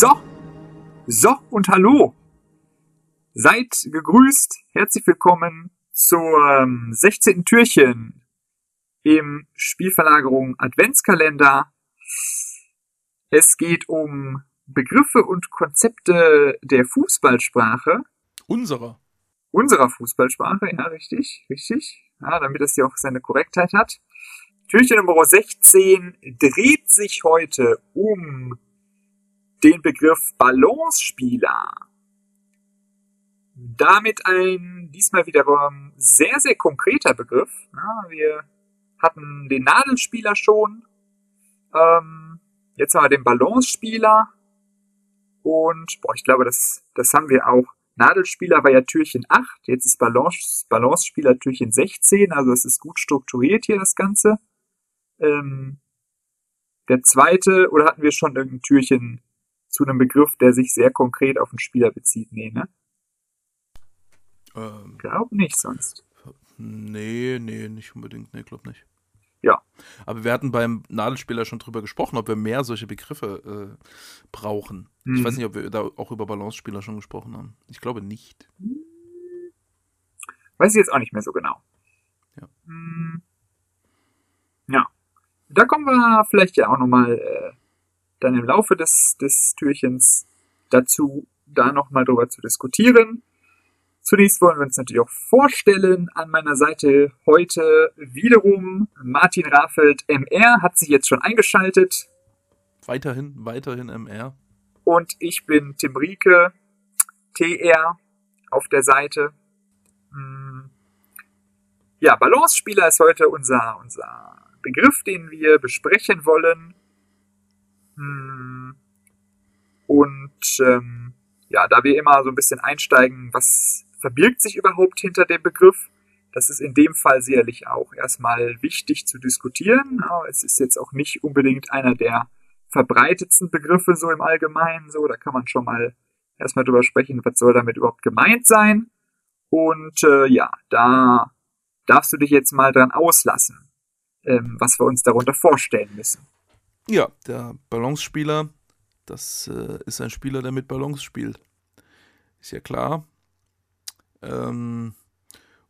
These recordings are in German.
So, so und hallo. Seid gegrüßt, herzlich willkommen zum 16. Türchen im Spielverlagerung Adventskalender. Es geht um Begriffe und Konzepte der Fußballsprache. Unserer. Unserer Fußballsprache, ja, richtig, richtig. Ja, damit es hier auch seine Korrektheit hat. Türchen Nummer 16 dreht sich heute um den Begriff Balancespieler. Damit ein diesmal wiederum sehr, sehr konkreter Begriff. Ja, wir hatten den Nadelspieler schon. Ähm, jetzt haben wir den Balancespieler. Und boah, ich glaube, das, das haben wir auch. Nadelspieler war ja Türchen 8, jetzt ist Balance, Balancespieler Türchen 16, also es ist gut strukturiert hier das Ganze. Ähm, der zweite, oder hatten wir schon irgendein Türchen zu einem Begriff, der sich sehr konkret auf den Spieler bezieht? Nee, ne? Ähm, glaub nicht sonst. Nee, nee, nicht unbedingt. Nee, glaub nicht. Ja. Aber wir hatten beim Nadelspieler schon drüber gesprochen, ob wir mehr solche Begriffe äh, brauchen. Mhm. Ich weiß nicht, ob wir da auch über Balancespieler schon gesprochen haben. Ich glaube nicht. Weiß ich jetzt auch nicht mehr so genau. Ja. Hm. Ja. Da kommen wir vielleicht ja auch nochmal äh, dann im Laufe des, des Türchens dazu, da nochmal drüber zu diskutieren. Zunächst wollen wir uns natürlich auch vorstellen. An meiner Seite heute wiederum Martin Raffelt MR hat sich jetzt schon eingeschaltet. Weiterhin, weiterhin MR. Und ich bin Tim Rieke, TR auf der Seite. Hm. Ja, Balance-Spieler ist heute unser, unser Begriff, den wir besprechen wollen. Hm. Und ähm, ja, da wir immer so ein bisschen einsteigen, was verbirgt sich überhaupt hinter dem Begriff? Das ist in dem Fall sicherlich auch erstmal wichtig zu diskutieren. Aber es ist jetzt auch nicht unbedingt einer der verbreitetsten Begriffe so im Allgemeinen. So, da kann man schon mal erstmal drüber sprechen, was soll damit überhaupt gemeint sein. Und äh, ja, da darfst du dich jetzt mal dran auslassen, ähm, was wir uns darunter vorstellen müssen. Ja, der Balancespieler, das äh, ist ein Spieler, der mit Balance spielt. Ist ja klar. Ähm,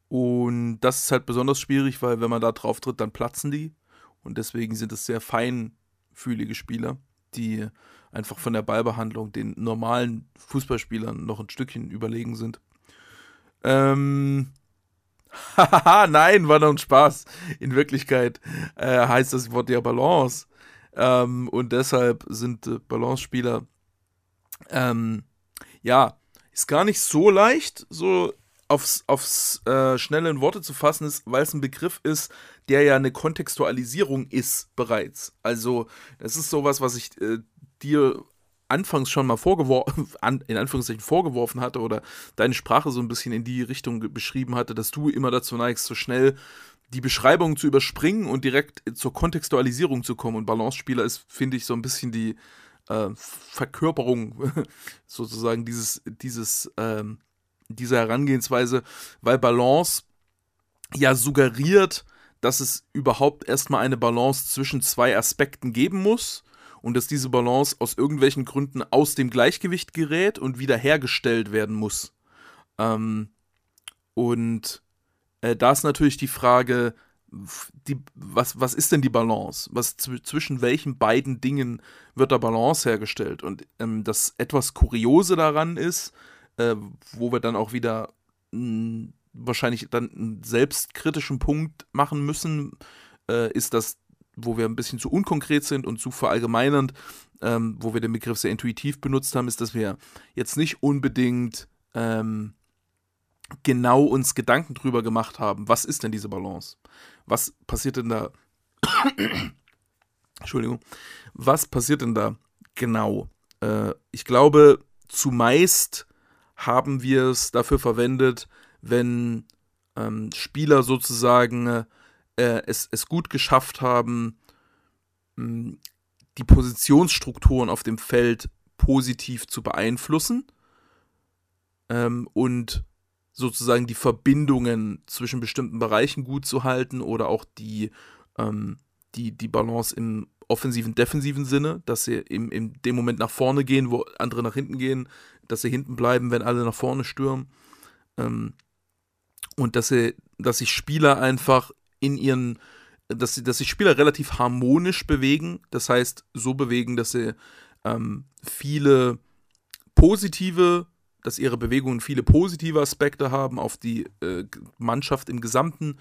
und das ist halt besonders schwierig, weil wenn man da drauf tritt, dann platzen die. Und deswegen sind es sehr feinfühlige Spieler, die einfach von der Ballbehandlung den normalen Fußballspielern noch ein Stückchen überlegen sind. Ähm, Haha, nein, war noch ein Spaß. In Wirklichkeit äh, heißt das Wort ja Balance. Ähm, und deshalb sind äh, Balance-Spieler, ähm, ja, ist gar nicht so leicht, so aufs, aufs äh, schnelle in Worte zu fassen ist, weil es ein Begriff ist, der ja eine Kontextualisierung ist bereits. Also das ist sowas, was ich äh, dir anfangs schon mal vorgeworfen, an, in Anführungszeichen vorgeworfen hatte oder deine Sprache so ein bisschen in die Richtung beschrieben hatte, dass du immer dazu neigst, so schnell die Beschreibung zu überspringen und direkt zur Kontextualisierung zu kommen. Und Balance-Spieler ist, finde ich, so ein bisschen die äh, Verkörperung sozusagen dieses, dieses, ähm, dieser Herangehensweise, weil Balance ja suggeriert, dass es überhaupt erstmal eine Balance zwischen zwei Aspekten geben muss und dass diese Balance aus irgendwelchen Gründen aus dem Gleichgewicht gerät und wiederhergestellt werden muss. Ähm, und äh, da ist natürlich die Frage, die, was, was ist denn die Balance? Was zwischen welchen beiden Dingen wird da Balance hergestellt? Und ähm, das etwas Kuriose daran ist, äh, wo wir dann auch wieder mh, wahrscheinlich dann einen selbstkritischen Punkt machen müssen, äh, ist das, wo wir ein bisschen zu unkonkret sind und zu verallgemeinernd, ähm, wo wir den Begriff sehr intuitiv benutzt haben, ist, dass wir jetzt nicht unbedingt ähm, genau uns Gedanken drüber gemacht haben, was ist denn diese Balance? Was passiert denn da? Entschuldigung. Was passiert denn da genau? Äh, ich glaube, zumeist haben wir es dafür verwendet, wenn ähm, Spieler sozusagen äh, es, es gut geschafft haben, mh, hm, die Positionsstrukturen auf dem Feld positiv zu beeinflussen ähm, und sozusagen die Verbindungen zwischen bestimmten Bereichen gut zu halten oder auch die, ähm, die, die Balance im offensiven, defensiven Sinne, dass sie im, in dem Moment nach vorne gehen, wo andere nach hinten gehen, dass sie hinten bleiben, wenn alle nach vorne stürmen. Ähm, und dass sie, dass sich Spieler einfach in ihren, dass sie, dass sich Spieler relativ harmonisch bewegen, das heißt so bewegen, dass sie ähm, viele positive, dass ihre Bewegungen viele positive Aspekte haben auf die äh, Mannschaft im Gesamten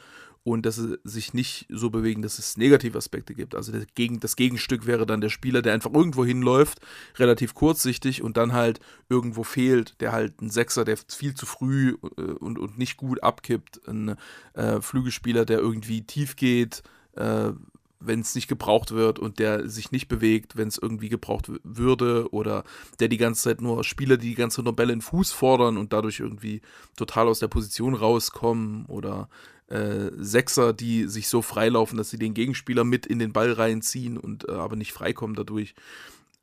und dass sie sich nicht so bewegen, dass es negative Aspekte gibt. Also das, Gegen, das Gegenstück wäre dann der Spieler, der einfach irgendwo hinläuft, relativ kurzsichtig und dann halt irgendwo fehlt, der halt ein Sechser, der viel zu früh äh, und, und nicht gut abkippt, ein äh, Flügelspieler, der irgendwie tief geht, äh, wenn es nicht gebraucht wird und der sich nicht bewegt, wenn es irgendwie gebraucht würde oder der die ganze Zeit nur Spieler, die die ganze nur in Fuß fordern und dadurch irgendwie total aus der Position rauskommen oder äh, Sechser, die sich so freilaufen, dass sie den Gegenspieler mit in den Ball reinziehen und äh, aber nicht freikommen dadurch.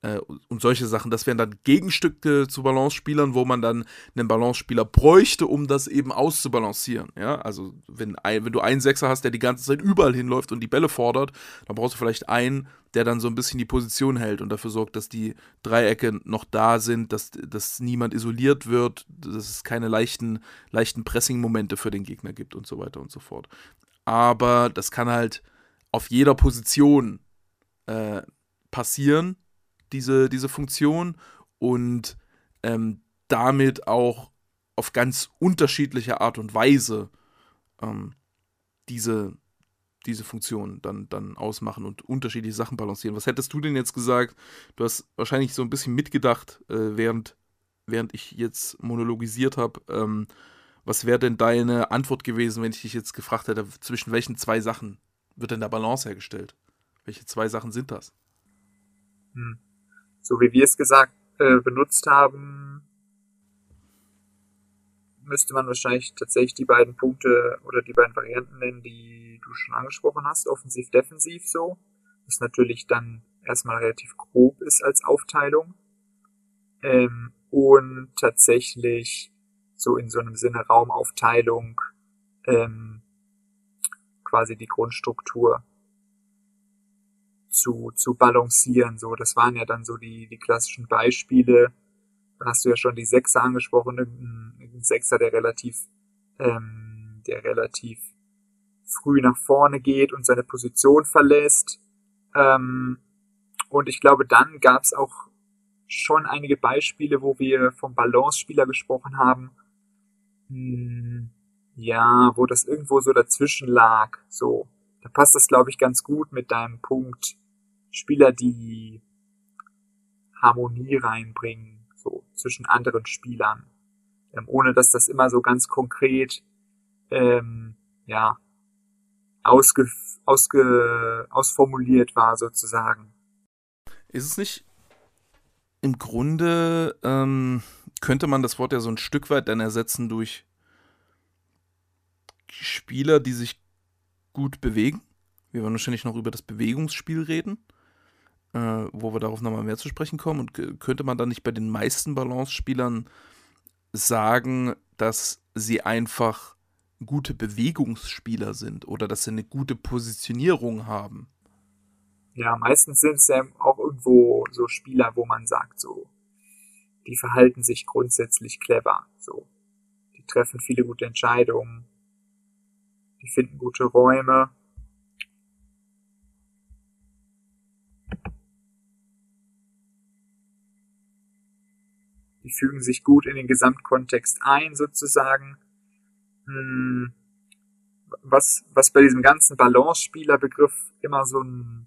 Äh, und solche Sachen. Das wären dann Gegenstücke zu Balance-Spielern, wo man dann einen Balance-Spieler bräuchte, um das eben auszubalancieren. Ja, also wenn, ein, wenn du einen Sechser hast, der die ganze Zeit überall hinläuft und die Bälle fordert, dann brauchst du vielleicht einen, der dann so ein bisschen die Position hält und dafür sorgt, dass die Dreiecke noch da sind, dass, dass niemand isoliert wird, dass es keine leichten, leichten Pressing-Momente für den Gegner gibt und so weiter und so fort. Aber das kann halt auf jeder Position äh, passieren diese, diese Funktion und ähm, damit auch auf ganz unterschiedliche Art und Weise ähm, diese, diese Funktion dann, dann ausmachen und unterschiedliche Sachen balancieren. Was hättest du denn jetzt gesagt? Du hast wahrscheinlich so ein bisschen mitgedacht, äh, während, während ich jetzt monologisiert habe. Ähm, was wäre denn deine Antwort gewesen, wenn ich dich jetzt gefragt hätte, zwischen welchen zwei Sachen wird denn da Balance hergestellt? Welche zwei Sachen sind das? Hm so wie wir es gesagt, äh, benutzt haben, müsste man wahrscheinlich tatsächlich die beiden Punkte oder die beiden Varianten nennen, die du schon angesprochen hast, offensiv, defensiv so, was natürlich dann erstmal relativ grob ist als Aufteilung. Ähm, und tatsächlich so in so einem Sinne Raumaufteilung ähm, quasi die Grundstruktur zu, zu balancieren. So, das waren ja dann so die, die klassischen Beispiele. Da hast du ja schon die Sechser angesprochen, ein Sechser, der relativ, ähm, der relativ früh nach vorne geht und seine Position verlässt. Ähm, und ich glaube, dann gab es auch schon einige Beispiele, wo wir vom Balance-Spieler gesprochen haben. Hm, ja, wo das irgendwo so dazwischen lag. So, da passt das, glaube ich, ganz gut mit deinem Punkt Spieler, die Harmonie reinbringen, so zwischen anderen Spielern, ähm, ohne dass das immer so ganz konkret, ähm, ja, ausge, ausge, ausformuliert war sozusagen. Ist es nicht im Grunde, ähm, könnte man das Wort ja so ein Stück weit dann ersetzen durch Spieler, die sich gut bewegen? Wir werden wahrscheinlich noch über das Bewegungsspiel reden äh, wo wir darauf nochmal mehr zu sprechen kommen. Und könnte man dann nicht bei den meisten Balance-Spielern sagen, dass sie einfach gute Bewegungsspieler sind oder dass sie eine gute Positionierung haben? Ja, meistens sind es ja auch irgendwo so Spieler, wo man sagt, so, die verhalten sich grundsätzlich clever, so. Die treffen viele gute Entscheidungen, die finden gute Räume, die fügen sich gut in den Gesamtkontext ein, sozusagen. Hm, was, was bei diesem ganzen Balance-Spieler-Begriff immer so ein,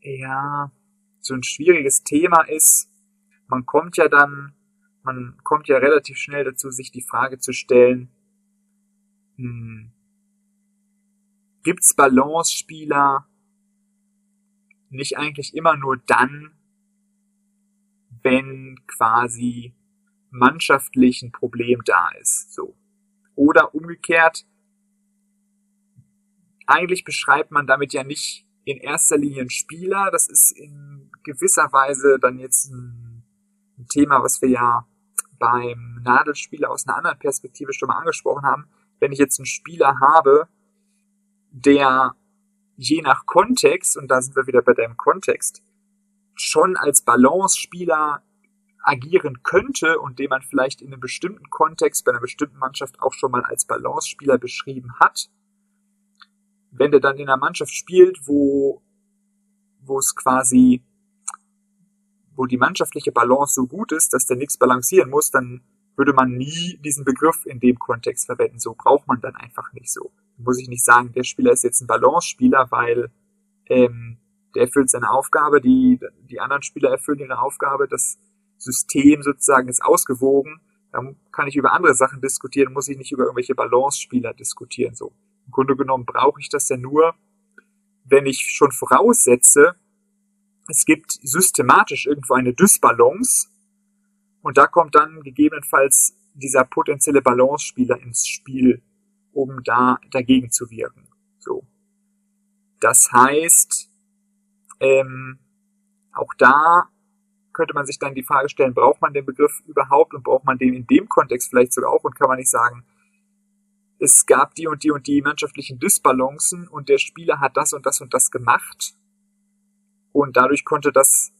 ja, so ein schwieriges Thema ist. Man kommt ja dann, man kommt ja relativ schnell dazu, sich die Frage zu stellen, hm, gibt's Balance-Spieler nicht eigentlich immer nur dann, wenn quasi mannschaftlich ein Problem da ist. So. Oder umgekehrt, eigentlich beschreibt man damit ja nicht in erster Linie einen Spieler, das ist in gewisser Weise dann jetzt ein, ein Thema, was wir ja beim Nadelspieler aus einer anderen Perspektive schon mal angesprochen haben. Wenn ich jetzt einen Spieler habe, der je nach Kontext, und da sind wir wieder bei deinem Kontext, schon als Balance-Spieler agieren könnte und den man vielleicht in einem bestimmten Kontext bei einer bestimmten Mannschaft auch schon mal als Balance-Spieler beschrieben hat, wenn der dann in einer Mannschaft spielt, wo, wo es quasi, wo die mannschaftliche Balance so gut ist, dass der nichts balancieren muss, dann würde man nie diesen Begriff in dem Kontext verwenden. So braucht man dann einfach nicht so. Muss ich nicht sagen, der Spieler ist jetzt ein Balance-Spieler, weil ähm, der erfüllt seine Aufgabe, die, die anderen Spieler erfüllen ihre Aufgabe, das System sozusagen ist ausgewogen. Dann kann ich über andere Sachen diskutieren, muss ich nicht über irgendwelche Balance-Spieler diskutieren. So. Im Grunde genommen brauche ich das ja nur, wenn ich schon voraussetze, es gibt systematisch irgendwo eine Dysbalance und da kommt dann gegebenenfalls dieser potenzielle Balance-Spieler ins Spiel, um da dagegen zu wirken. So. Das heißt, ähm, auch da könnte man sich dann die Frage stellen, braucht man den Begriff überhaupt und braucht man den in dem Kontext vielleicht sogar auch und kann man nicht sagen, es gab die und die und die mannschaftlichen Dysbalancen und der Spieler hat das und das und das gemacht und dadurch konnte das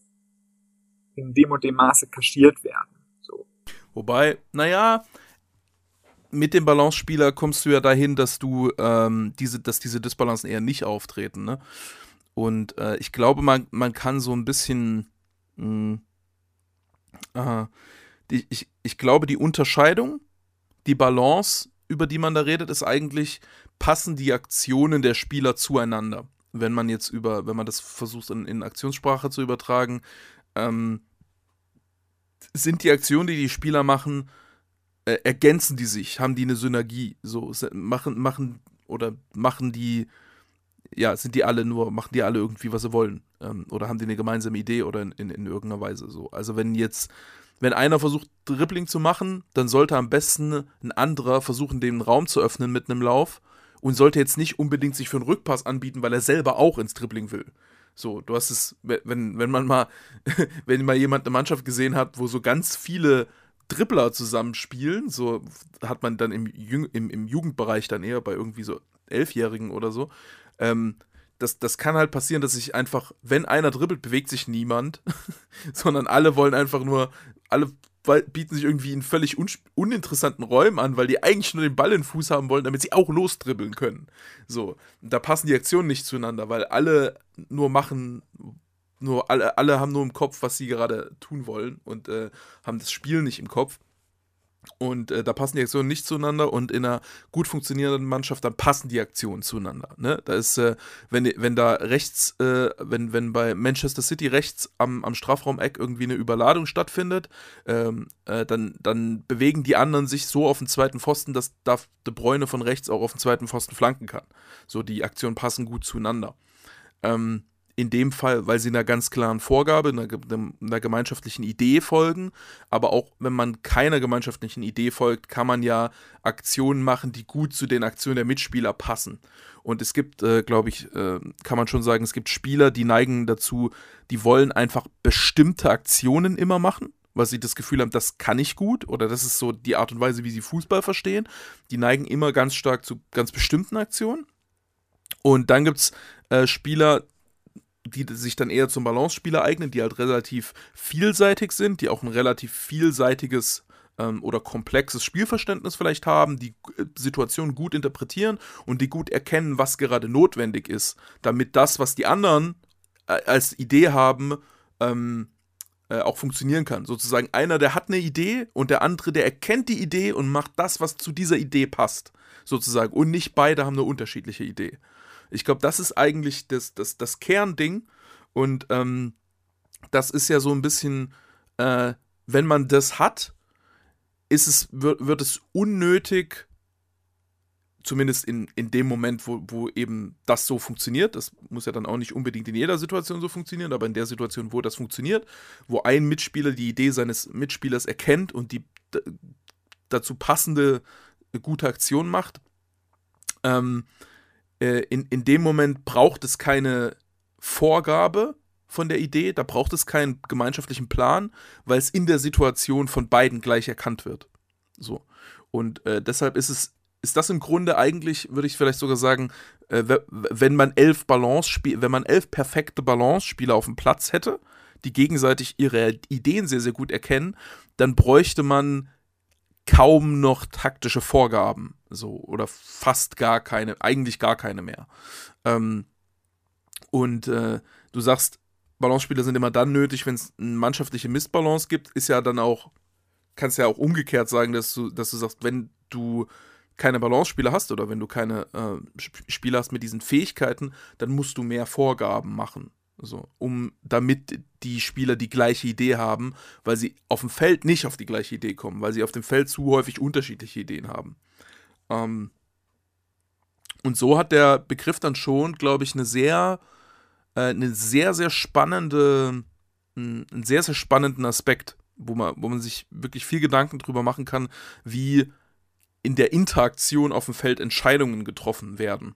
in dem und dem Maße kaschiert werden. So. Wobei, naja, mit dem Balance-Spieler kommst du ja dahin, dass du ähm, diese, dass diese Dysbalancen eher nicht auftreten. Ne? Und äh, ich glaube, man, man kann so ein bisschen. Mh, äh, die, ich, ich glaube, die Unterscheidung, die Balance über die man da redet, ist eigentlich, passen die Aktionen der Spieler zueinander. Wenn man jetzt über, wenn man das versucht in, in Aktionssprache zu übertragen, ähm, sind die Aktionen, die die Spieler machen, äh, ergänzen die sich, haben die eine Synergie, so machen, machen oder machen die, ja, sind die alle nur, machen die alle irgendwie, was sie wollen, ähm, oder haben die eine gemeinsame Idee oder in, in, in irgendeiner Weise so. Also wenn jetzt wenn einer versucht, Dribbling zu machen, dann sollte am besten ein anderer versuchen, den Raum zu öffnen mit einem Lauf und sollte jetzt nicht unbedingt sich für einen Rückpass anbieten, weil er selber auch ins Dribbling will. So, du hast es, wenn, wenn man mal, wenn mal jemand eine Mannschaft gesehen hat, wo so ganz viele Dribbler zusammenspielen, so hat man dann im, im, im Jugendbereich dann eher bei irgendwie so Elfjährigen oder so, ähm, das, das kann halt passieren, dass sich einfach, wenn einer dribbelt, bewegt sich niemand, sondern alle wollen einfach nur alle bieten sich irgendwie in völlig un uninteressanten Räumen an, weil die eigentlich nur den Ball in den Fuß haben wollen, damit sie auch losdribbeln können. So, da passen die Aktionen nicht zueinander, weil alle nur machen, nur alle, alle haben nur im Kopf, was sie gerade tun wollen und äh, haben das Spiel nicht im Kopf. Und äh, da passen die Aktionen nicht zueinander und in einer gut funktionierenden Mannschaft, dann passen die Aktionen zueinander. Ne? Da ist, äh, wenn, wenn da rechts, äh, wenn, wenn bei Manchester City rechts am, am Strafraumeck irgendwie eine Überladung stattfindet, ähm, äh, dann, dann bewegen die anderen sich so auf den zweiten Pfosten, dass da De Bräune von rechts auch auf den zweiten Pfosten flanken kann. So, die Aktionen passen gut zueinander. Ähm, in dem Fall, weil sie einer ganz klaren Vorgabe, einer, einer, gemeinschaftlichen Idee folgen. Aber auch wenn man keiner gemeinschaftlichen Idee folgt, kann man ja Aktionen machen, die gut zu den Aktionen der Mitspieler passen. Und es gibt, äh, glaube ich, äh, kann man schon sagen, es gibt Spieler, die neigen dazu, die wollen einfach bestimmte Aktionen immer machen weil sie das Gefühl haben, das kann ich gut oder das ist so die Art und Weise, wie sie Fußball verstehen. Die neigen immer ganz stark zu ganz bestimmten Aktionen. Und dann gibt es äh, Spieler, die sich dann eher zum Balance-Spieler eignen, die halt relativ vielseitig sind, die auch ein relativ vielseitiges ähm, oder komplexes Spielverständnis vielleicht haben, die äh, Situationen gut interpretieren und die gut erkennen, was gerade notwendig ist, damit das, was die anderen äh, als Idee haben, ähm, äh, auch funktionieren kann. Sozusagen einer, der hat eine Idee und der andere, der erkennt die Idee und macht das, was zu dieser Idee passt. Sozusagen. Und nicht beide haben eine unterschiedliche Idee. Ich glaube, das ist eigentlich das, das, das Kernding. Und ähm, das ist ja so ein bisschen, äh, wenn man das hat, ist es, wird, wird es unnötig, zumindest in, in dem Moment, wo, wo eben das so funktioniert, das muss ja dann auch nicht unbedingt in jeder Situation so funktionieren, aber in der Situation, wo das funktioniert, wo ein Mitspieler die Idee seines Mitspielers erkennt und die dazu passende gute Aktion macht, ähm, äh, in, in dem Moment braucht es keine Vorgabe von der Idee, da braucht es keinen gemeinschaftlichen Plan, weil es in der Situation von beiden gleich erkannt wird. So. Und äh, deshalb ist es ist das im Grunde eigentlich, würde ich vielleicht sogar sagen, äh, wenn man elf Balance wenn man elf perfekte Balance-Spieler auf dem Platz hätte, die gegenseitig ihre Ideen sehr, sehr gut erkennen, dann bräuchte man kaum noch taktische Vorgaben. So, oder fast gar keine, eigentlich gar keine mehr. Ähm, und äh, du sagst, Balance-Spieler sind immer dann nötig, wenn es eine mannschaftliche Missbalance gibt, ist ja dann auch, kannst ja auch umgekehrt sagen, dass du, dass du sagst, wenn du keine Balance-Spieler hast oder wenn du keine äh, Spieler hast mit diesen Fähigkeiten, dann musst du mehr Vorgaben machen. So, um damit die Spieler die gleiche Idee haben, weil sie auf dem Feld nicht auf die gleiche Idee kommen, weil sie auf dem Feld zu häufig unterschiedliche Ideen haben. Ähm, und so hat der Begriff dann schon, glaube ich, eine sehr, äh, eine sehr, sehr spannende, einen sehr, sehr spannenden Aspekt, wo man, wo man sich wirklich viel Gedanken drüber machen kann, wie in der Interaktion auf dem Feld Entscheidungen getroffen werden.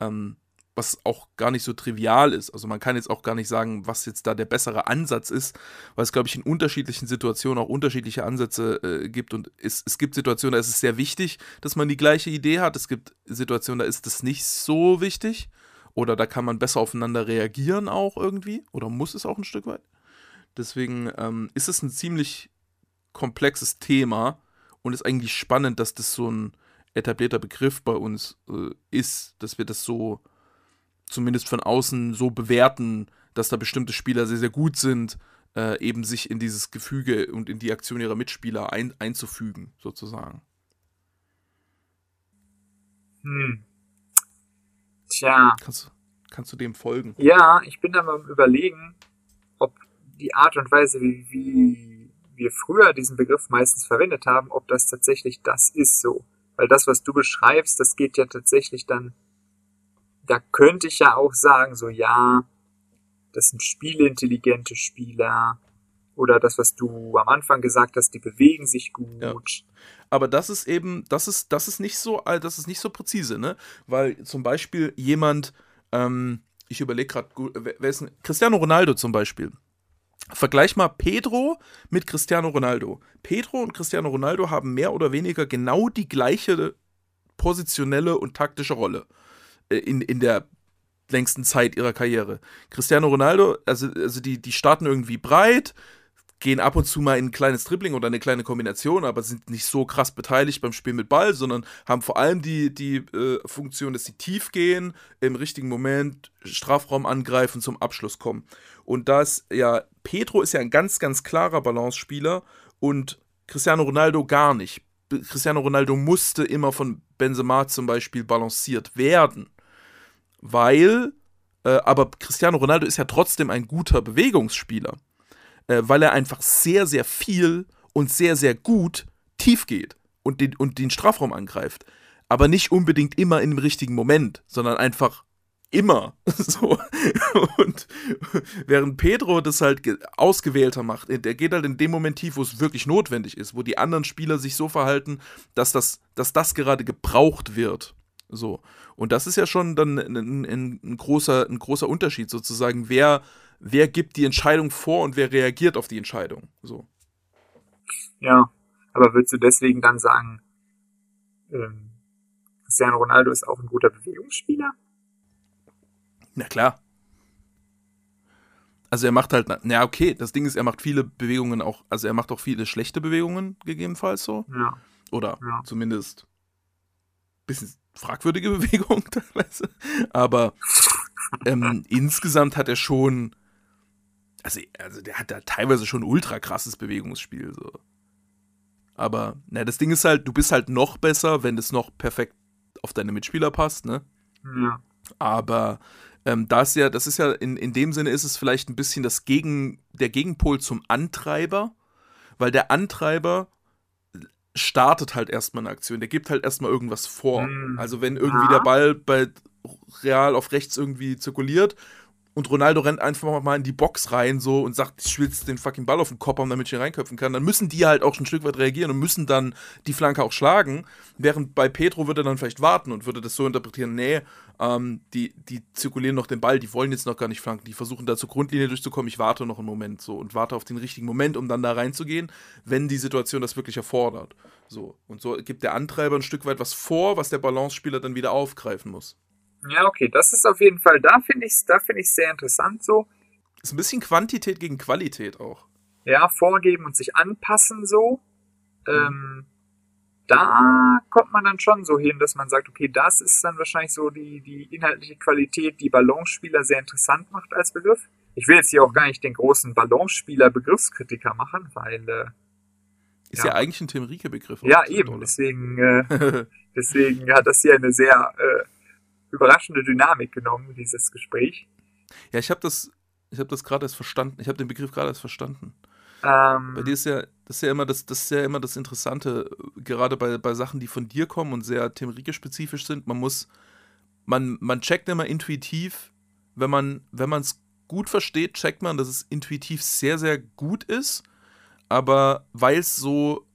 Ähm, was auch gar nicht so trivial ist. Also man kann jetzt auch gar nicht sagen, was jetzt da der bessere Ansatz ist, weil es, glaube ich, in unterschiedlichen Situationen auch unterschiedliche Ansätze äh, gibt. Und es, es gibt Situationen, da ist es sehr wichtig, dass man die gleiche Idee hat. Es gibt Situationen, da ist das nicht so wichtig. Oder da kann man besser aufeinander reagieren auch irgendwie. Oder muss es auch ein Stück weit. Deswegen ähm, ist es ein ziemlich komplexes Thema und ist eigentlich spannend, dass das so ein etablierter Begriff bei uns äh, ist, dass wir das so zumindest von außen so bewerten, dass da bestimmte Spieler sehr, sehr gut sind, äh, eben sich in dieses Gefüge und in die Aktion ihrer Mitspieler ein, einzufügen, sozusagen. Hm. Tja. Kannst, kannst du dem folgen? Ja, ich bin da mal überlegen, ob die Art und Weise, wie, wie wir früher diesen Begriff meistens verwendet haben, ob das tatsächlich das ist so. Weil das, was du beschreibst, das geht ja tatsächlich dann da könnte ich ja auch sagen, so ja, das sind spielintelligente Spieler. Oder das, was du am Anfang gesagt hast, die bewegen sich gut. Ja. Aber das ist eben, das ist, das ist nicht so, äh, das ist nicht so präzise, ne? Weil zum Beispiel jemand, ähm, ich überlege gerade, wer ist denn, Cristiano Ronaldo zum Beispiel. Vergleich mal Pedro mit Cristiano Ronaldo. Pedro und Cristiano Ronaldo haben mehr oder weniger genau die gleiche positionelle und taktische Rolle. Äh, in, in der längsten Zeit ihrer Karriere. Cristiano Ronaldo, also, also die, die starten irgendwie breit, gehen ab und zu mal in ein kleines Dribbling oder eine kleine Kombination, aber sind nicht so krass beteiligt beim Spiel mit Ball, sondern haben vor allem die, die äh, Funktion, dass sie tief gehen, im richtigen Moment Strafraum angreifen, zum Abschluss kommen. Und da ist ja, Pedro ist ja ein ganz, ganz klarer Balance-Spieler und Cristiano Ronaldo gar nicht. Cristiano Ronaldo musste immer von Benzema zum Beispiel balanciert werden weil, äh, aber Cristiano Ronaldo ist ja trotzdem ein guter Bewegungsspieler, äh, weil er einfach sehr, sehr viel und sehr, sehr gut tief geht und den, und den Strafraum angreift. Aber nicht unbedingt immer in dem richtigen Moment, sondern einfach immer. so. Und während Pedro das halt ausgewählter macht, der geht halt in dem Moment tief, wo es wirklich notwendig ist, wo die anderen Spieler sich so verhalten, dass das, dass das gerade gebraucht wird. So. Und das ist ja schon dann ein, ein, ein, großer, ein großer Unterschied sozusagen. Wer, wer gibt die Entscheidung vor und wer reagiert auf die Entscheidung? So. Ja, aber würdest du deswegen dann sagen, ähm, Cristiano Ronaldo ist auch ein guter Bewegungsspieler? Na klar. Also er macht halt, na okay, das Ding ist, er macht viele Bewegungen auch, also er macht auch viele schlechte Bewegungen, gegebenenfalls so. Ja. Oder ja. zumindest bisschen fragwürdige Bewegung teilweise. Aber ähm, insgesamt hat er schon. Also, also der hat da teilweise schon ultra krasses Bewegungsspiel. So. Aber, na, das Ding ist halt, du bist halt noch besser, wenn es noch perfekt auf deine Mitspieler passt, ne? Ja. Aber ähm, das ja, das ist ja, in, in dem Sinne ist es vielleicht ein bisschen das Gegen, der Gegenpol zum Antreiber, weil der Antreiber startet halt erstmal eine Aktion. Der gibt halt erstmal irgendwas vor. Mhm. Also wenn irgendwie der Ball bei Real auf rechts irgendwie zirkuliert und Ronaldo rennt einfach mal in die Box rein so und sagt, ich will den fucking Ball auf den Kopf haben, damit ich ihn reinköpfen kann, dann müssen die halt auch ein Stück weit reagieren und müssen dann die Flanke auch schlagen. Während bei Petro würde er dann vielleicht warten und würde das so interpretieren, nee, ähm, die, die zirkulieren noch den Ball, die wollen jetzt noch gar nicht flanken, die versuchen da zur Grundlinie durchzukommen, ich warte noch einen Moment so und warte auf den richtigen Moment, um dann da reinzugehen, wenn die Situation das wirklich erfordert. So. Und so gibt der Antreiber ein Stück weit was vor, was der Balance-Spieler dann wieder aufgreifen muss. Ja, okay, das ist auf jeden Fall, da finde ich es da find sehr interessant so. Ist ein bisschen Quantität gegen Qualität auch. Ja, vorgeben und sich anpassen so. Ähm, da kommt man dann schon so hin, dass man sagt, okay, das ist dann wahrscheinlich so die, die inhaltliche Qualität, die Ballonspieler sehr interessant macht als Begriff. Ich will jetzt hier auch gar nicht den großen Ballonspieler-Begriffskritiker machen, weil äh, ist ja, ja eigentlich ein Tim Rieke-Begriff. Ja, eben. Deswegen, äh, deswegen hat das hier eine sehr äh, überraschende Dynamik genommen, dieses Gespräch. Ja, ich habe das, ich habe das gerade erst verstanden. Ich habe den Begriff gerade erst verstanden. Ähm, bei dir ist ja, das ist ja immer das, das ist ja immer das Interessante, gerade bei, bei Sachen, die von dir kommen und sehr Tim Rieke-spezifisch sind. Man muss, man, man checkt immer intuitiv, wenn man, wenn man es gut versteht, checkt man, dass es intuitiv sehr, sehr gut ist. Aber weil es so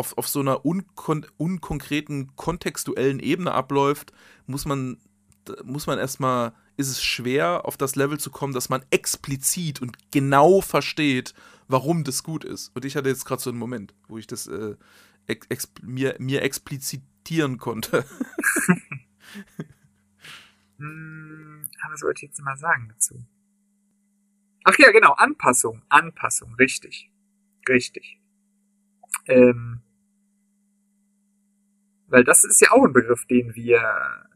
auf, auf so einer unkon unkonkreten, kontextuellen Ebene abläuft, muss man, muss man erstmal, ist es schwer, auf das Level zu kommen, dass man explizit und genau versteht, warum das gut ist. Und ich hatte jetzt gerade so einen Moment, wo ich das äh, ex mir, mir explizitieren konnte. hm, was wollte ich jetzt mal sagen dazu? Ach ja, genau, Anpassung, Anpassung, richtig. Richtig. Ähm, weil das ist ja auch ein Begriff, den wir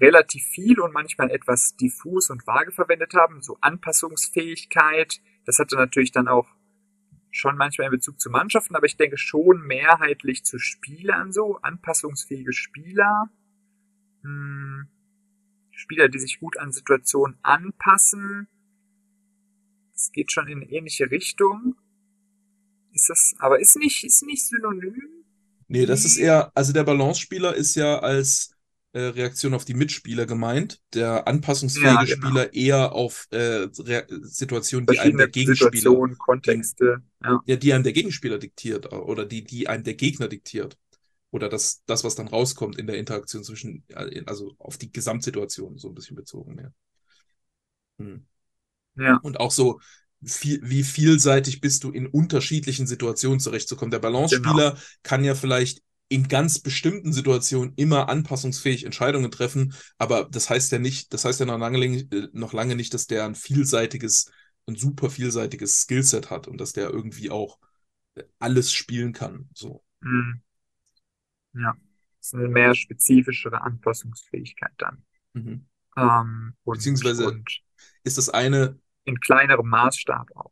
relativ viel und manchmal etwas diffus und vage verwendet haben. So Anpassungsfähigkeit. Das hatte natürlich dann auch schon manchmal in Bezug zu Mannschaften, aber ich denke schon mehrheitlich zu Spielern so. Anpassungsfähige Spieler. Hm, Spieler, die sich gut an Situationen anpassen. Es geht schon in eine ähnliche Richtung. Ist das, aber ist nicht, ist nicht synonym Nee, das ist eher, also der Balance-Spieler ist ja als äh, Reaktion auf die Mitspieler gemeint, der anpassungsfähige ja, genau. Spieler eher auf äh, Situationen, die einem der Gegenspieler. Kontexte, ja. ja, die einem der Gegenspieler diktiert oder die, die einem der Gegner diktiert. Oder das, das, was dann rauskommt in der Interaktion zwischen, äh, also auf die Gesamtsituation so ein bisschen bezogen, ja. Hm. Ja. Und auch so, viel, wie vielseitig bist du in unterschiedlichen Situationen zurechtzukommen. Der Balance-Spieler genau. kann ja vielleicht in ganz bestimmten Situationen immer anpassungsfähig Entscheidungen treffen, aber das heißt ja nicht, das heißt ja noch lange, äh, noch lange nicht, dass der ein vielseitiges, ein super vielseitiges Skillset hat und dass der irgendwie auch äh, alles spielen kann. So. Mhm. Ja, das ist eine mehr spezifischere Anpassungsfähigkeit dann. Mhm. Ähm, und, Beziehungsweise und ist das eine in kleinerem Maßstab auch.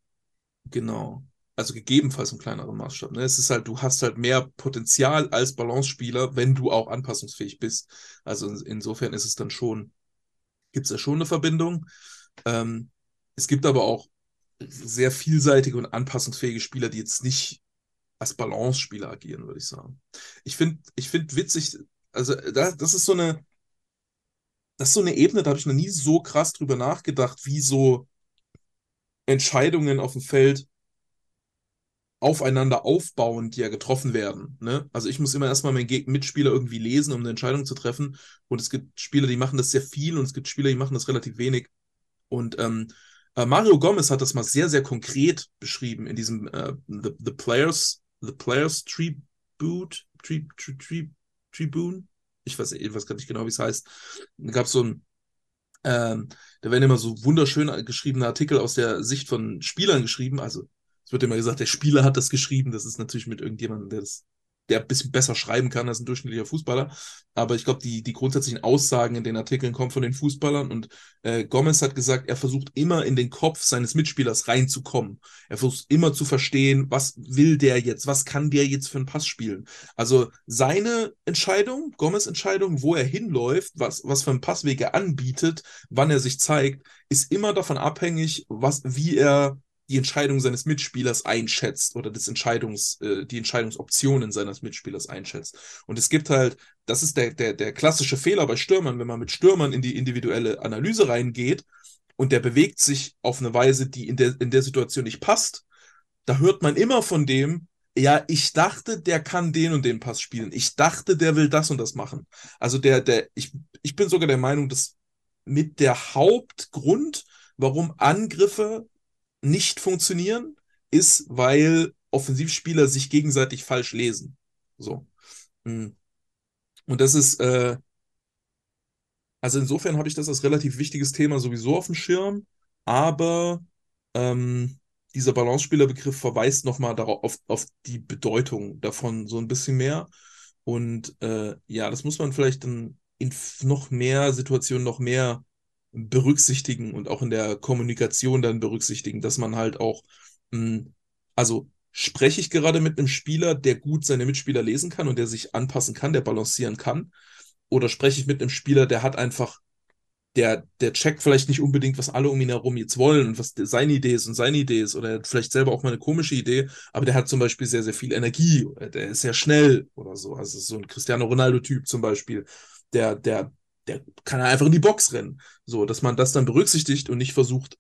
Genau. Also gegebenenfalls in kleinerem Maßstab. Ne? Es ist halt, du hast halt mehr Potenzial als Balance-Spieler, wenn du auch anpassungsfähig bist. Also in, insofern ist es dann schon, gibt es da schon eine Verbindung. Ähm, es gibt aber auch sehr vielseitige und anpassungsfähige Spieler, die jetzt nicht als Balance-Spieler agieren, würde ich sagen. Ich finde ich find witzig, also das, das ist so eine, das ist so eine Ebene, da habe ich noch nie so krass drüber nachgedacht, wie so Entscheidungen auf dem Feld aufeinander aufbauen, die ja getroffen werden. Ne? Also ich muss immer erstmal meinen Mitspieler irgendwie lesen, um eine Entscheidung zu treffen. Und es gibt Spieler, die machen das sehr viel und es gibt Spieler, die machen das relativ wenig. Und ähm, äh, Mario Gomez hat das mal sehr, sehr konkret beschrieben in diesem äh, The, The Players, The Players Tribute, Tri, Tri, Tri, Tribune. Ich weiß, ich weiß gar nicht genau, wie es heißt. Da gab es so ein ähm, da werden immer so wunderschön geschriebene Artikel aus der Sicht von Spielern geschrieben. Also es wird immer gesagt, der Spieler hat das geschrieben. Das ist natürlich mit irgendjemandem, der das der ein bisschen besser schreiben kann als ein durchschnittlicher Fußballer. Aber ich glaube, die, die grundsätzlichen Aussagen in den Artikeln kommen von den Fußballern und äh, Gomez hat gesagt, er versucht immer in den Kopf seines Mitspielers reinzukommen. Er versucht immer zu verstehen, was will der jetzt, was kann der jetzt für einen Pass spielen. Also seine Entscheidung, Gomez Entscheidung, wo er hinläuft, was, was für einen Passweg er anbietet, wann er sich zeigt, ist immer davon abhängig, was, wie er die Entscheidung seines Mitspielers einschätzt oder des Entscheidungs, äh, die Entscheidungsoptionen seines Mitspielers einschätzt. Und es gibt halt, das ist der, der, der klassische Fehler bei Stürmern, wenn man mit Stürmern in die individuelle Analyse reingeht, und der bewegt sich auf eine Weise, die in der, in der Situation nicht passt, da hört man immer von dem, ja, ich dachte, der kann den und den Pass spielen. Ich dachte, der will das und das machen. Also der, der, ich, ich bin sogar der Meinung, dass mit der Hauptgrund, warum Angriffe nicht funktionieren, ist, weil Offensivspieler sich gegenseitig falsch lesen. So. Hm. Und das ist, äh, also insofern habe ich das als relativ wichtiges Thema sowieso auf dem Schirm, aber ähm, dieser Balance-Spieler-Begriff verweist nochmal auf, auf die Bedeutung davon so ein bisschen mehr. Und äh, ja, das muss man vielleicht dann in noch mehr Situationen noch mehr berücksichtigen und auch in der Kommunikation dann berücksichtigen, dass man halt auch, mh, hm, also spreche ich gerade mit einem Spieler, der gut seine Mitspieler lesen kann und der sich anpassen kann, der balancieren kann, oder spreche ich mit einem Spieler, der hat einfach der, der checkt vielleicht nicht unbedingt, was alle um ihn herum jetzt wollen und was seine Idee ist und seine Idee ist. Oder er vielleicht selber auch mal eine komische Idee, aber der hat zum Beispiel sehr, sehr viel Energie. Der ist sehr schnell oder so. Also so ein Cristiano Ronaldo-Typ zum Beispiel. Der, der, der kann einfach in die Box rennen. So, dass man das dann berücksichtigt und nicht versucht,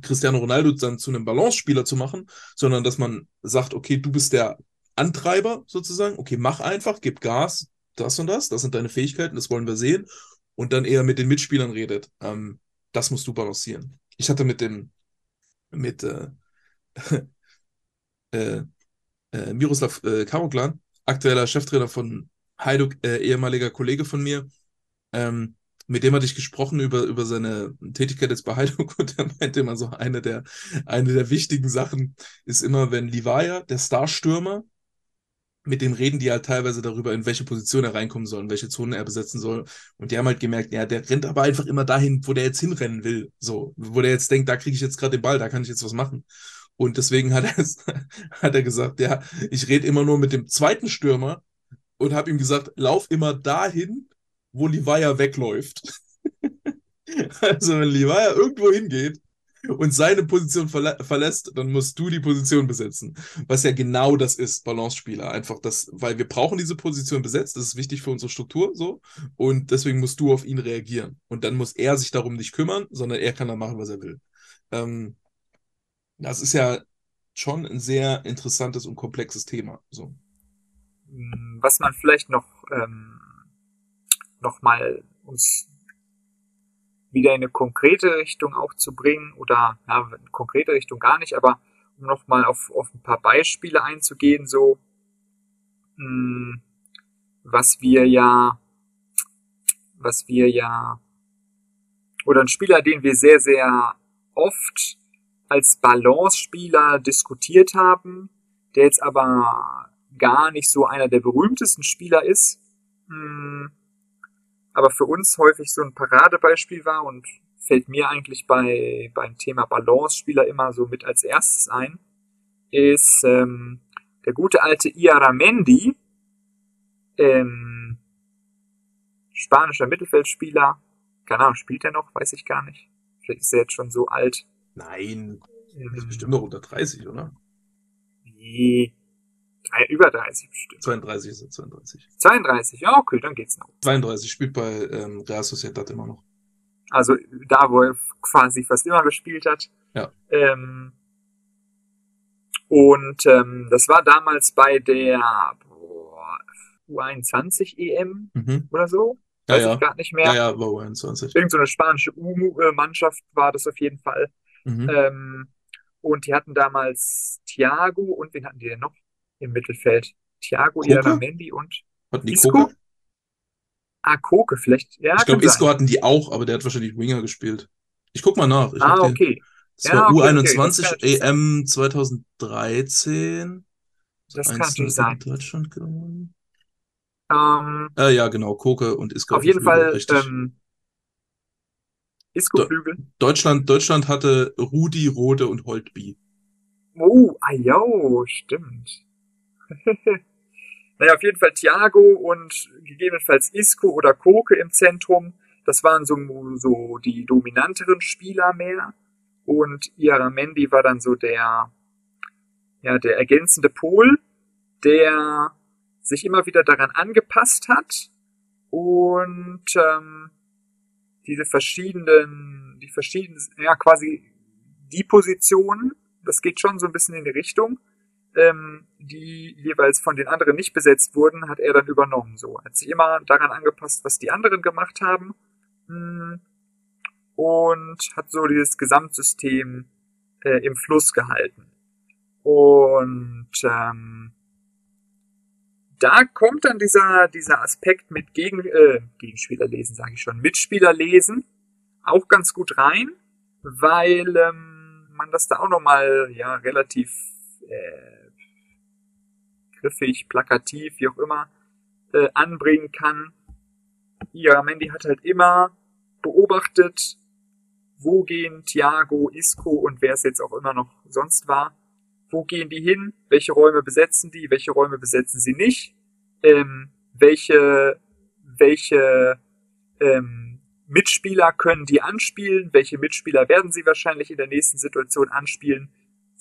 Cristiano Ronaldo dann zu einem Balance-Spieler zu machen, sondern dass man sagt, okay, du bist der Antreiber sozusagen. Okay, mach einfach, gib Gas, das und das, das sind deine Fähigkeiten, das wollen wir sehen und dann eher mit den Mitspielern redet. Ähm, das musst du balancieren. Ich hatte mit dem, mit äh, äh, äh, Miroslav äh, Karoklan, aktueller Cheftrainer von Hajduk, äh, ehemaliger Kollege von mir, ähm, mit dem hatte ich gesprochen über, über seine Tätigkeit bei Heiduk und er meinte immer so, eine der, eine der wichtigen Sachen ist immer, wenn Livaya, der Starstürmer, mit dem reden die halt teilweise darüber, in welche Position er reinkommen soll, in welche Zone er besetzen soll. Und die haben halt gemerkt, ja, der rennt aber einfach immer dahin, wo der jetzt hinrennen will. So, wo der jetzt denkt, da kriege ich jetzt gerade den Ball, da kann ich jetzt was machen. Und deswegen hat er, hat er gesagt, ja, ich rede immer nur mit dem zweiten Stürmer und habe ihm gesagt, lauf immer dahin, wo Livaya wegläuft. also wenn Livaya irgendwo hingeht, und seine Position verlä verlässt, dann musst du die Position besetzen. Was ja genau das ist, Balance-Spieler. Einfach das, weil wir brauchen diese Position besetzt, das ist wichtig für unsere Struktur so. Und deswegen musst du auf ihn reagieren. Und dann muss er sich darum nicht kümmern, sondern er kann dann machen, was er will. Ähm, das ist ja schon ein sehr interessantes und komplexes Thema. So. Was man vielleicht noch, ähm, noch mal uns wieder in eine konkrete Richtung auch zu bringen oder ja, konkrete Richtung gar nicht, aber um nochmal auf, auf ein paar Beispiele einzugehen, so mh, hm, was wir ja, was wir ja, oder ein Spieler, den wir sehr, sehr oft als Balance-Spieler diskutiert haben, der jetzt aber gar nicht so einer der berühmtesten Spieler ist, mh, hm, aber für uns häufig so ein Paradebeispiel war und fällt mir eigentlich bei beim Thema Balance-Spieler immer so mit als erstes ein, ist ähm, der gute alte Iaramendi, ähm, spanischer Mittelfeldspieler. Keine Ahnung, spielt er noch? Weiß ich gar nicht. Vielleicht ist er jetzt schon so alt. Nein, er ist bestimmt noch unter 30, oder? Nee, über 30 bestimmt. 32 ist er, 32. 32, ja, okay, dann geht's noch. 32 spielt bei ähm, Real Sociedad immer noch. Also da, wo er quasi fast immer gespielt hat. Ja. Ähm, und ähm, das war damals bei der boah, U21 EM mhm. oder so. Weiß ja, ich gar nicht mehr. Ja, ja, war U21. Irgend so eine spanische U-Mannschaft war das auf jeden Fall. Mhm. Ähm, und die hatten damals Thiago und wen hatten die denn noch? Im Mittelfeld. Thiago Mendy und hatten Isco? Koke? Ah, Koke vielleicht. Ja, ich glaube, Isco hatten die auch, aber der hat wahrscheinlich Winger gespielt. Ich guck mal nach. Ich ah, okay. Das ja, war okay, U21 okay. EM 2013. Das kann natürlich sein. Deutschland gewonnen. Ähm, äh, ja, genau. Koke und Isco. Auf jeden Fall. Ähm, Isco-Flügel. Deutschland, Deutschland hatte Rudi, Rode und Holtby. Oh, ah, jo, stimmt. naja, auf jeden Fall Thiago und gegebenenfalls Isco oder Koke im Zentrum. Das waren so, so die dominanteren Spieler mehr. Und Iaramendi war dann so der, ja, der ergänzende Pol, der sich immer wieder daran angepasst hat und ähm, diese verschiedenen die verschiedenen, ja quasi die Positionen, das geht schon so ein bisschen in die Richtung, ähm, die jeweils von den anderen nicht besetzt wurden, hat er dann übernommen. So hat sich immer daran angepasst, was die anderen gemacht haben hm, und hat so dieses Gesamtsystem äh, im Fluss gehalten. Und ähm, da kommt dann dieser, dieser Aspekt mit Gegen, äh, Gegenspieler lesen, sage ich schon, Mitspieler lesen auch ganz gut rein, weil ähm, man das da auch nochmal ja, relativ äh, griffig, plakativ, wie auch immer, äh, anbringen kann. Ja, Mandy hat halt immer beobachtet, wo gehen Thiago, Isco und wer es jetzt auch immer noch sonst war, wo gehen die hin, welche Räume besetzen die, welche Räume besetzen sie nicht, ähm, welche, welche ähm, Mitspieler können die anspielen, welche Mitspieler werden sie wahrscheinlich in der nächsten Situation anspielen,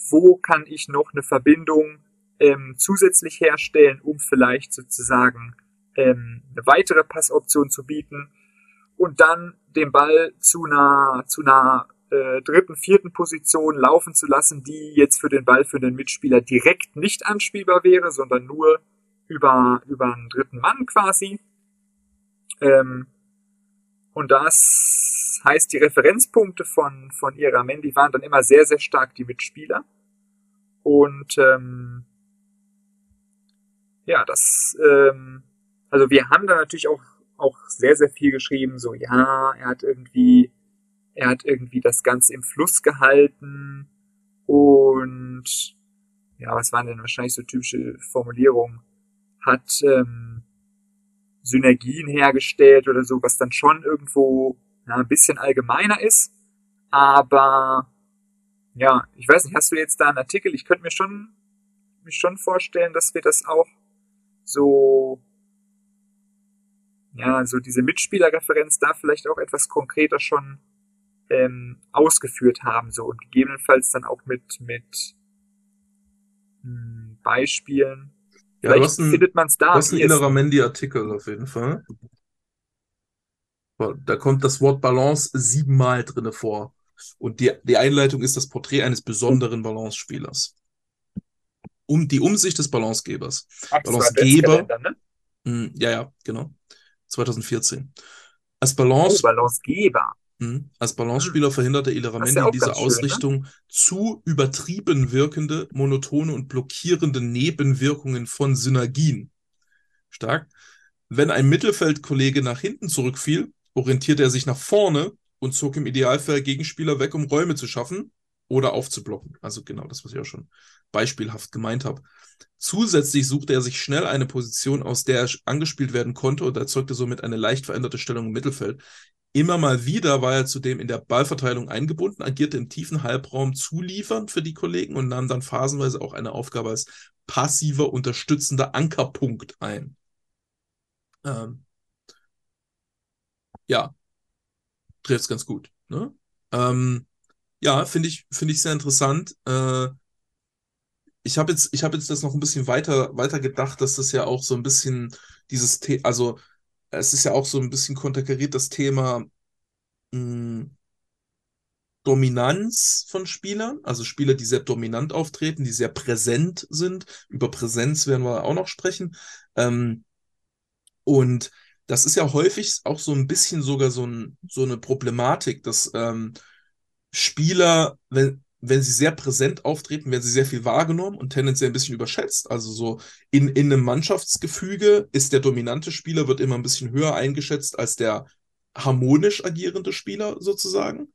wo kann ich noch eine Verbindung ähm, zusätzlich herstellen, um vielleicht sozusagen ähm, eine weitere Passoption zu bieten und dann den Ball zu einer, zu einer äh, dritten, vierten Position laufen zu lassen, die jetzt für den Ball für den Mitspieler direkt nicht anspielbar wäre, sondern nur über, über einen dritten Mann quasi. Ähm, und das heißt, die Referenzpunkte von, von Iramendi waren dann immer sehr, sehr stark die Mitspieler. Und ähm, ja, das, ähm, also wir haben da natürlich auch, auch sehr, sehr viel geschrieben, so ja, er hat irgendwie er hat irgendwie das Ganze im Fluss gehalten und ja, was waren denn wahrscheinlich so typische Formulierungen? Hat ähm, Synergien hergestellt oder so, was dann schon irgendwo ja, ein bisschen allgemeiner ist. Aber ja, ich weiß nicht, hast du jetzt da einen Artikel? Ich könnte mir schon mich schon vorstellen, dass wir das auch so ja, so diese Mitspielerreferenz da vielleicht auch etwas konkreter schon ähm, ausgeführt haben, so und gegebenenfalls dann auch mit mit mh, hm, Beispielen. Ja, Vielleicht ein, findet man es da. Das ist ein innerer Mandy-Artikel auf jeden Fall. Da kommt das Wort Balance siebenmal drinne vor. Und die, die Einleitung ist das Porträt eines besonderen Balance-Spielers. Um die Umsicht des Balancegebers. Balancegeber. Ne? Mh, hm, ja, ja, genau. 2014. Als Balance. Oh, Balancegeber. Mhm. Als Balancespieler verhinderte Illeramendi ja diese Ausrichtung schön, ne? zu übertrieben wirkende, monotone und blockierende Nebenwirkungen von Synergien. Stark. Wenn ein Mittelfeldkollege nach hinten zurückfiel, orientierte er sich nach vorne und zog im Idealfall Gegenspieler weg, um Räume zu schaffen oder aufzublocken. Also genau das, was ich auch schon beispielhaft gemeint habe. Zusätzlich suchte er sich schnell eine Position, aus der er angespielt werden konnte und erzeugte somit eine leicht veränderte Stellung im Mittelfeld. Immer mal wieder war er zudem in der Ballverteilung eingebunden, agierte im tiefen Halbraum zuliefernd für die Kollegen und nahm dann phasenweise auch eine Aufgabe als passiver, unterstützender Ankerpunkt ein. Ähm, ja, trifft es ganz gut. Ne? Ähm, ja, finde ich, finde ich sehr interessant. Äh, ich habe jetzt, ich jetzt das noch ein bisschen weiter, weiter gedacht, dass das ja auch so ein bisschen dieses, The also es ist ja auch so ein bisschen konterkariert das Thema mh, hm, Dominanz von Spielern, also Spieler, die sehr dominant auftreten, die sehr präsent sind. Über Präsenz werden wir auch noch sprechen. Ähm, und das ist ja häufig auch so ein bisschen sogar so, ein, so eine Problematik, dass ähm, Spieler, wenn, wenn sie sehr präsent auftreten, werden sie sehr viel wahrgenommen und tendenziell ein bisschen überschätzt. Also so in, in einem Mannschaftsgefüge ist der dominante Spieler, wird immer ein bisschen höher eingeschätzt als der harmonisch agierende Spieler sozusagen.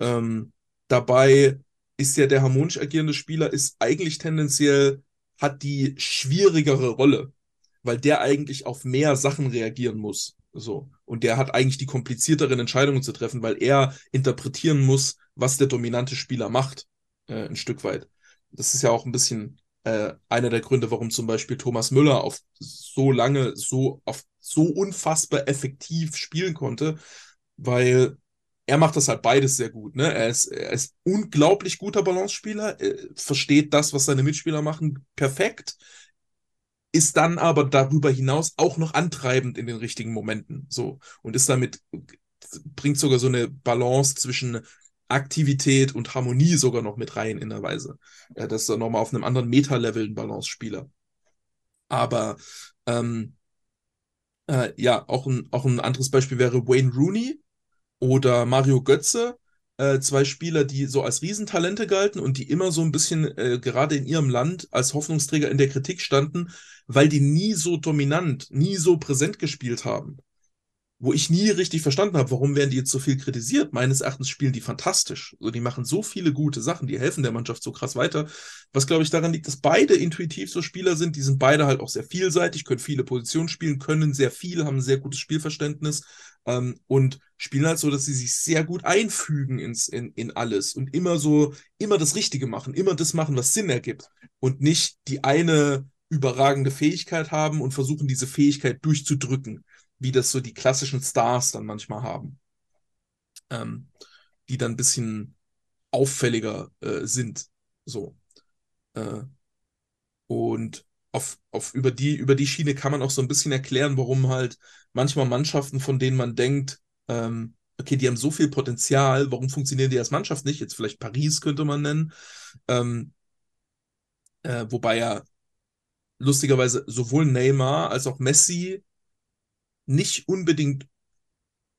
Ähm, dabei ist ja der harmonisch agierende Spieler ist eigentlich tendenziell, hat die schwierigere Rolle, weil der eigentlich auf mehr Sachen reagieren muss. So. Und der hat eigentlich die komplizierteren Entscheidungen zu treffen, weil er interpretieren muss, was der dominante Spieler macht, äh, ein Stück weit. Das ist ja auch ein bisschen äh, einer der Gründe, warum zum Beispiel Thomas Müller auf so lange, so auf so unfassbar effektiv spielen konnte, weil er macht das halt beides sehr gut. Ne? Er, ist, er ist unglaublich guter Balance-Spieler, versteht das, was seine Mitspieler machen, perfekt, ist dann aber darüber hinaus auch noch antreibend in den richtigen Momenten. So und ist damit bringt sogar so eine Balance zwischen Aktivität und Harmonie sogar noch mit rein in der Weise. Ja, das ist dann nochmal auf einem anderen Meta-Level ein Balance-Spieler. Aber ähm, äh, ja, auch ein, auch ein anderes Beispiel wäre Wayne Rooney oder Mario Götze. Äh, zwei Spieler, die so als Riesentalente galten und die immer so ein bisschen äh, gerade in ihrem Land als Hoffnungsträger in der Kritik standen, weil die nie so dominant, nie so präsent gespielt haben wo ich nie richtig verstanden habe, warum werden die jetzt so viel kritisiert. Meines Erachtens spielen die fantastisch. Also die machen so viele gute Sachen, die helfen der Mannschaft so krass weiter. Was glaube ich daran liegt, dass beide intuitiv so Spieler sind. Die sind beide halt auch sehr vielseitig, können viele Positionen spielen, können sehr viel, haben ein sehr gutes Spielverständnis ähm, und spielen halt so, dass sie sich sehr gut einfügen ins, in, in alles und immer so, immer das Richtige machen, immer das machen, was Sinn ergibt und nicht die eine überragende Fähigkeit haben und versuchen, diese Fähigkeit durchzudrücken wie das so die klassischen Stars dann manchmal haben. Ähm, die dann ein bisschen auffälliger äh, sind. So. Äh, und auf, auf, über, die, über die Schiene kann man auch so ein bisschen erklären, warum halt manchmal Mannschaften, von denen man denkt, ähm, okay, die haben so viel Potenzial, warum funktionieren die als Mannschaft nicht? Jetzt vielleicht Paris könnte man nennen. Ähm, äh, wobei ja lustigerweise sowohl Neymar als auch Messi nicht unbedingt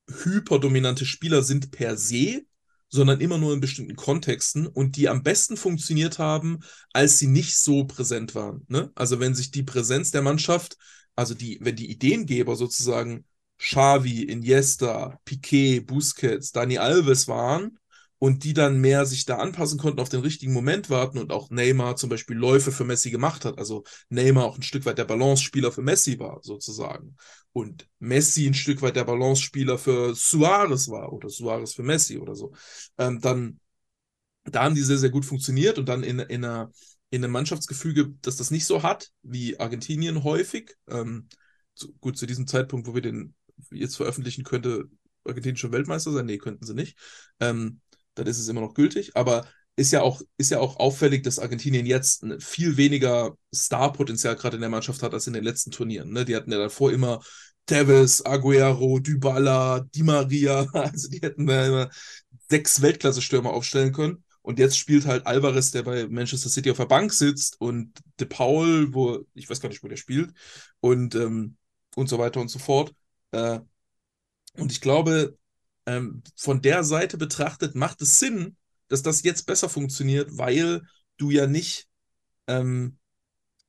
hyperdominante Spieler sind per se, sondern immer nur in bestimmten Kontexten und die am besten funktioniert haben, als sie nicht so präsent waren. Ne? Also wenn sich die Präsenz der Mannschaft, also die, wenn die Ideengeber sozusagen Xavi, Iniesta, Piquet, Busquets, Dani Alves waren, und die dann mehr sich da anpassen konnten, auf den richtigen Moment warten und auch Neymar zum Beispiel Läufe für Messi gemacht hat. Also Neymar auch ein Stück weit der Balance-Spieler für Messi war, sozusagen. Und Messi ein Stück weit der Balance-Spieler für Suarez war oder Suarez für Messi oder so. Ähm, dann, da haben die sehr, sehr gut funktioniert und dann in, in, einer, in einem Mannschaftsgefüge, das das nicht so hat, wie Argentinien häufig. Ähm, zu, gut, zu diesem Zeitpunkt, wo wir den jetzt veröffentlichen könnte, Argentinien schon Weltmeister sein? Nee, könnten sie nicht. Ähm, dann ist es immer noch gültig. Aber ist ja auch, ist ja auch auffällig, dass Argentinien jetzt viel weniger Starpotenzial gerade in der Mannschaft hat als in den letzten Turnieren. Ne? Die hatten ja davor immer Tevez, Aguero, Dybala, Di Maria. Also die hätten da immer sechs Weltklasse-Stürmer aufstellen können. Und jetzt spielt halt Alvarez, der bei Manchester City auf der Bank sitzt, und De Paul, wo, ich weiß gar nicht, wo der spielt, und, ähm, und so weiter und so fort. Äh, und ich glaube, ähm, von der Seite betrachtet macht es Sinn, dass das jetzt besser funktioniert, weil du ja nicht, ähm,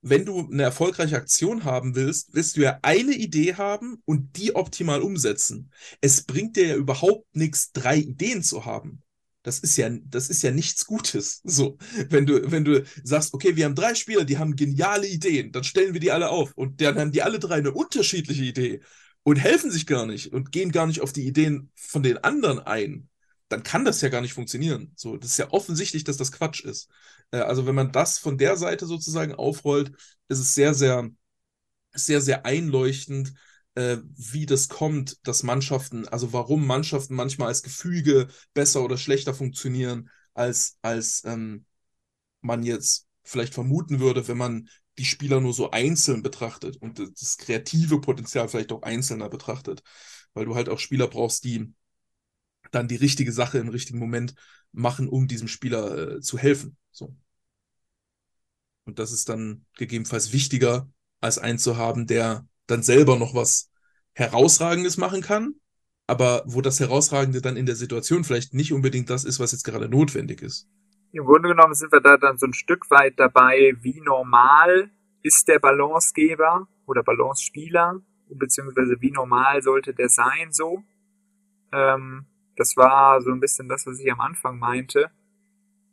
wenn du eine erfolgreiche Aktion haben willst, willst du ja eine Idee haben und die optimal umsetzen. Es bringt dir ja überhaupt nichts, drei Ideen zu haben. Das ist ja, das ist ja nichts Gutes. So, wenn du, wenn du sagst, okay, wir haben drei Spieler, die haben geniale Ideen, dann stellen wir die alle auf und dann haben die alle drei eine unterschiedliche Idee und helfen sich gar nicht und gehen gar nicht auf die Ideen von den anderen ein, dann kann das ja gar nicht funktionieren. So, das ist ja offensichtlich, dass das Quatsch ist. Äh, also wenn man das von der Seite sozusagen aufrollt, ist es sehr, sehr, sehr, sehr einleuchtend, äh, wie das kommt, dass Mannschaften, also warum Mannschaften manchmal als Gefüge besser oder schlechter funktionieren, als, als ähm, man jetzt vielleicht vermuten würde, wenn man die Spieler nur so einzeln betrachtet und das kreative Potenzial vielleicht auch einzelner betrachtet. Weil du halt auch Spieler brauchst, die dann die richtige Sache im richtigen Moment machen, um diesem Spieler äh, zu helfen. So. Und das ist dann gegebenenfalls wichtiger, als einen zu haben, der dann selber noch was Herausragendes machen kann, aber wo das Herausragende dann in der Situation vielleicht nicht unbedingt das ist, was jetzt gerade notwendig ist im Grunde genommen sind wir da dann so ein Stück weit dabei, wie normal ist der Balancegeber oder Balance-Spieler, beziehungsweise wie normal sollte der sein so. Ähm, das war so ein bisschen das, was ich am Anfang meinte.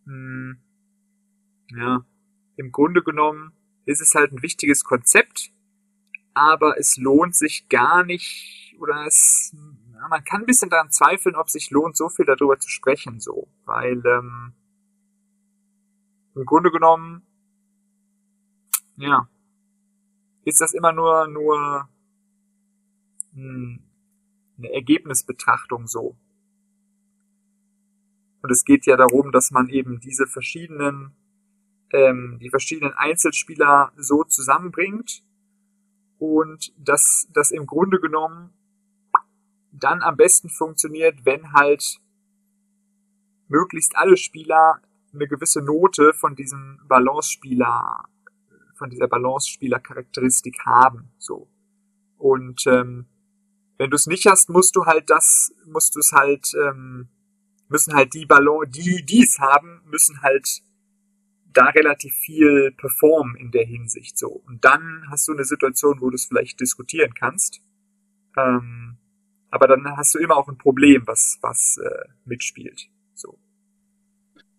Hm, ja, im Grunde genommen ist es halt ein wichtiges Konzept, aber es lohnt sich gar nicht, oder es, man kann ein bisschen daran zweifeln, ob sich lohnt, so viel darüber zu sprechen, so, weil, ähm, im Grunde genommen, ja, ist das immer nur, nur hm, eine Ergebnisbetrachtung so. Und es geht ja darum, dass man eben diese verschiedenen, ähm, die verschiedenen Einzelspieler so zusammenbringt und dass das im Grunde genommen dann am besten funktioniert, wenn halt möglichst alle Spieler eine gewisse Note von diesem Balance-Spieler, von dieser Balance-Spieler-Charakteristik haben. So. Und ähm, wenn du es nicht hast, musst du halt das, musst du es halt, ähm, müssen halt die Ballon, die dies haben, müssen halt da relativ viel performen in der Hinsicht so. Und dann hast du eine Situation, wo du es vielleicht diskutieren kannst. Ähm, aber dann hast du immer auch ein Problem, was, was äh, mitspielt. So.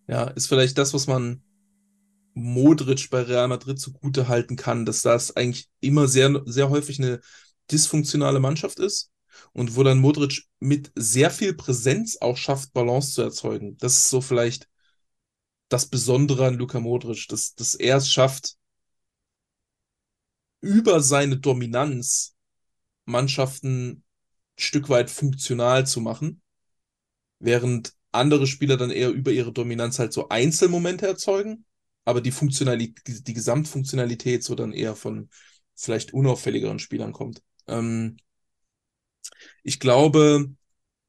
Ja, ist vielleicht das, was man Modric bei Real Madrid zugute halten kann, dass das eigentlich immer sehr, sehr häufig eine dysfunktionale Mannschaft ist und wo dann Modric mit sehr viel Präsenz auch schafft, Balance zu erzeugen. Das ist so vielleicht das Besondere an Luka Modric, dass, dass er es schafft, über seine Dominanz Mannschaften ein Stück weit funktional zu machen, während andere Spieler dann eher über ihre Dominanz halt so Einzelmomente erzeugen, aber die Funktionalität, die, die Gesamtfunktionalität so dann eher von vielleicht unauffälligeren Spielern kommt. Ähm, ich glaube,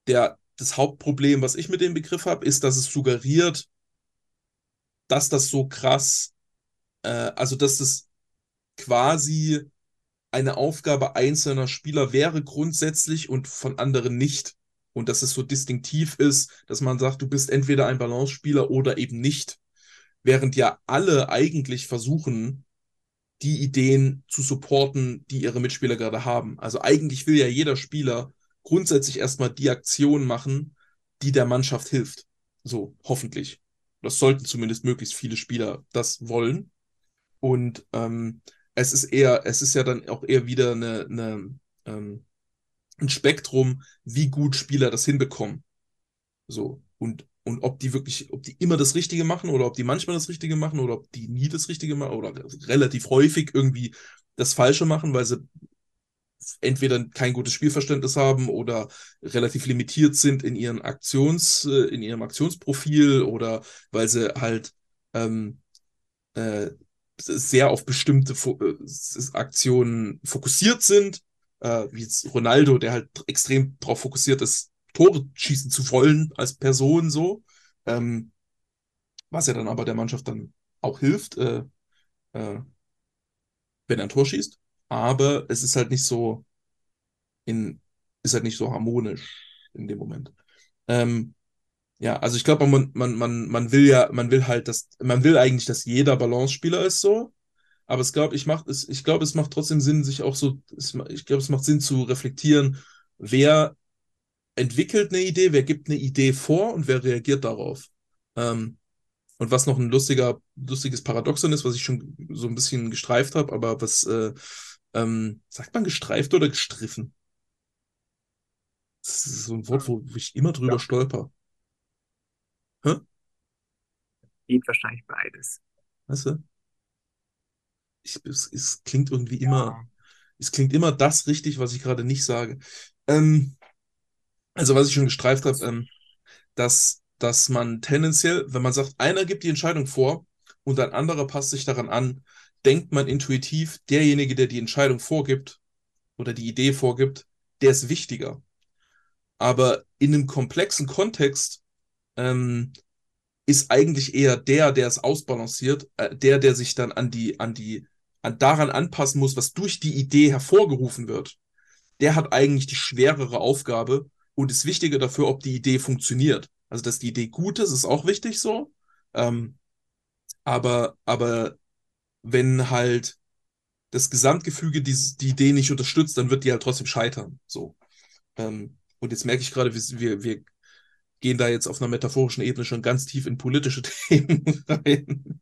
der, das Hauptproblem, was ich mit dem Begriff habe, ist, dass es suggeriert, dass das so krass, äh, also dass es quasi eine Aufgabe einzelner Spieler wäre grundsätzlich und von anderen nicht. Und dass es so distinktiv ist, dass man sagt, du bist entweder ein Balance-Spieler oder eben nicht. Während ja alle eigentlich versuchen, die Ideen zu supporten, die ihre Mitspieler gerade haben. Also eigentlich will ja jeder Spieler grundsätzlich erstmal die Aktion machen, die der Mannschaft hilft. So, hoffentlich. Das sollten zumindest möglichst viele Spieler das wollen. Und ähm, es ist eher, es ist ja dann auch eher wieder eine, eine ähm, ein Spektrum, wie gut Spieler das hinbekommen. So. Und und ob die wirklich, ob die immer das Richtige machen oder ob die manchmal das Richtige machen oder ob die nie das Richtige machen oder relativ häufig irgendwie das Falsche machen, weil sie entweder kein gutes Spielverständnis haben oder relativ limitiert sind in ihren Aktions, äh, in ihrem Aktionsprofil oder weil sie halt ähm, äh, sehr auf bestimmte Fo äh, Aktionen fokussiert sind, äh, wie jetzt Ronaldo, der halt extrem darauf fokussiert ist, Tore schießen zu wollen als Person so. Ähm, was ja dann aber der Mannschaft dann auch hilft, äh, äh, wenn er ein Tor schießt. Aber es ist halt nicht so in, ist halt nicht so harmonisch in dem Moment. Ähm, ja, also ich glaube, man, man, man, man will ja, man will halt, dass, man will eigentlich, dass jeder Balance-Spieler ist so. Aber es glaube ich macht es, ich glaube, es macht trotzdem Sinn, sich auch so, es, ich glaube, es macht Sinn zu reflektieren, wer entwickelt eine Idee, wer gibt eine Idee vor und wer reagiert darauf. Ähm, und was noch ein lustiger, lustiges Paradoxon ist, was ich schon so ein bisschen gestreift habe, aber was, äh, ähm, sagt man gestreift oder gestriffen? Das ist so ein Wort, wo ich immer drüber ja. stolper. Hä? Geht wahrscheinlich beides. Weißt du? Ich, es, es klingt irgendwie ja. immer, es klingt immer das richtig, was ich gerade nicht sage. Ähm, also was ich schon gestreift habe, ähm, dass, dass man tendenziell, wenn man sagt, einer gibt die Entscheidung vor und ein anderer passt sich daran an, denkt man intuitiv, derjenige, der die Entscheidung vorgibt oder die Idee vorgibt, der ist wichtiger. Aber in einem komplexen Kontext ähm, ist eigentlich eher der, der es ausbalanciert, äh, der, der sich dann an die, an die, an daran anpassen muss, was durch die Idee hervorgerufen wird. Der hat eigentlich die schwerere Aufgabe, und ist wichtiger dafür, ob die Idee funktioniert. Also, dass die Idee gut ist, ist auch wichtig so. Ähm, aber, aber wenn halt das Gesamtgefüge die, die Idee nicht unterstützt, dann wird die halt trotzdem scheitern. So. Ähm, und jetzt merke ich gerade, wir, wir gehen da jetzt auf einer metaphorischen Ebene schon ganz tief in politische Themen rein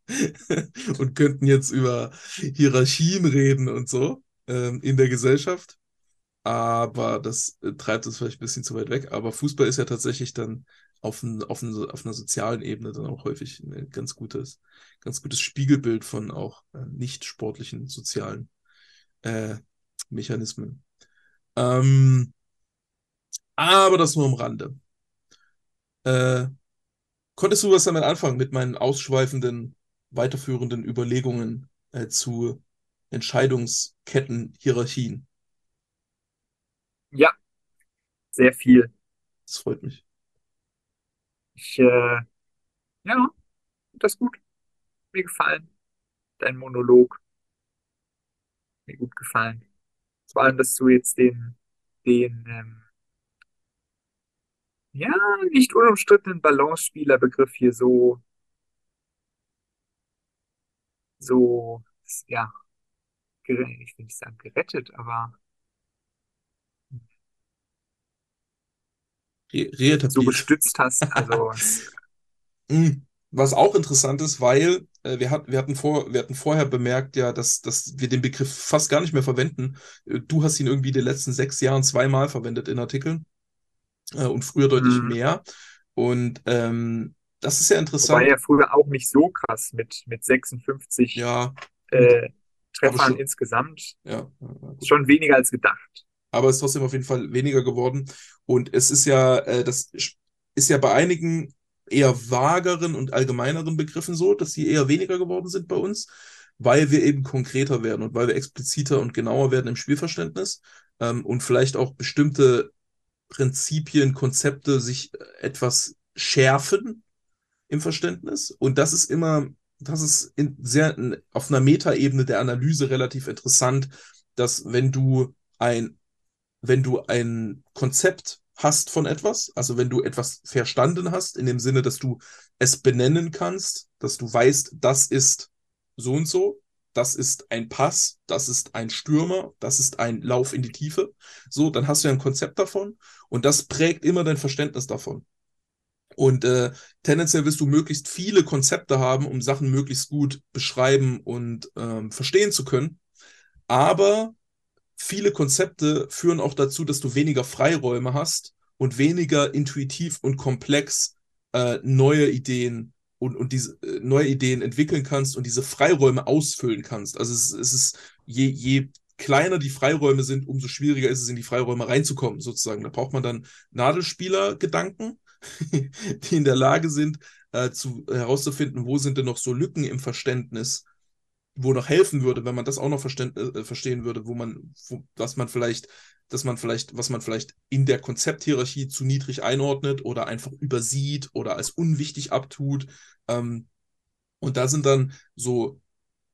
und könnten jetzt über Hierarchien reden und so ähm, in der Gesellschaft aber das äh, treibt uns vielleicht ein bisschen zu weit weg. Aber Fußball ist ja tatsächlich dann auf, ein, auf, ein, auf einer sozialen Ebene dann auch häufig ein ganz gutes, ganz gutes Spiegelbild von auch äh, nicht sportlichen sozialen äh, Mechanismen. Ähm, aber das nur am Rande. Äh, konntest du was damit anfangen mit meinen ausschweifenden, weiterführenden Überlegungen äh, zu Entscheidungsketten, Hierarchien? Ja. Sehr viel. Das freut mich. Ich, äh, ja, das ist gut. Mir gefallen. Dein Monolog. Mir gut gefallen. Vor allem, dass du jetzt den, den, ähm, ja, nicht unumstrittenen Balance-Spieler-Begriff hier so, so, ja, ich will nicht sagen gerettet, aber so gestützt hast. Also hm, was auch interessant ist, weil äh, wir, hat, wir, hatten vor, wir hatten vorher bemerkt, ja, dass, dass wir den Begriff fast gar nicht mehr verwenden. Äh, du hast ihn irgendwie in den letzten sechs Jahren zweimal verwendet in Artikeln äh, und früher deutlich mhm. mehr. Und ähm, das ist ja interessant. War ja früher auch nicht so krass mit, mit 56 ja, äh, Treffern insgesamt. Ja, schon weniger als gedacht. Aber es ist trotzdem auf jeden Fall weniger geworden. Und es ist ja, äh, das ist ja bei einigen eher vageren und allgemeineren Begriffen so, dass sie eher weniger geworden sind bei uns, weil wir eben konkreter werden und weil wir expliziter und genauer werden im Spielverständnis ähm, und vielleicht auch bestimmte Prinzipien, Konzepte sich äh, etwas schärfen im Verständnis. Und das ist immer, das ist in sehr auf einer Metaebene der Analyse relativ interessant, dass wenn du ein, wenn du ein Konzept hast von etwas, also wenn du etwas verstanden hast, in dem Sinne, dass du es benennen kannst, dass du weißt, das ist so und so, das ist ein Pass, das ist ein Stürmer, das ist ein Lauf in die Tiefe. So, dann hast du ja ein Konzept davon und das prägt immer dein Verständnis davon. Und äh, tendenziell wirst du möglichst viele Konzepte haben, um Sachen möglichst gut beschreiben und ähm, verstehen zu können. Aber viele Konzepte führen auch dazu, dass du weniger Freiräume hast und weniger intuitiv und komplex äh, neue Ideen und, und diese äh, neue Ideen entwickeln kannst und diese Freiräume ausfüllen kannst. Also es, es ist, je, je kleiner die Freiräume sind, umso schwieriger ist es, in die Freiräume reinzukommen, sozusagen. Da braucht man dann Nadelspieler-Gedanken, die in der Lage sind, äh, zu, herauszufinden, wo sind denn noch so Lücken im Verständnis, wo noch helfen würde, wenn man das auch noch äh, verstehen würde, wo man, wo, was man vielleicht dass man vielleicht, was man vielleicht in der Konzepthierarchie zu niedrig einordnet oder einfach übersieht oder als unwichtig abtut. Ähm, und da sind dann so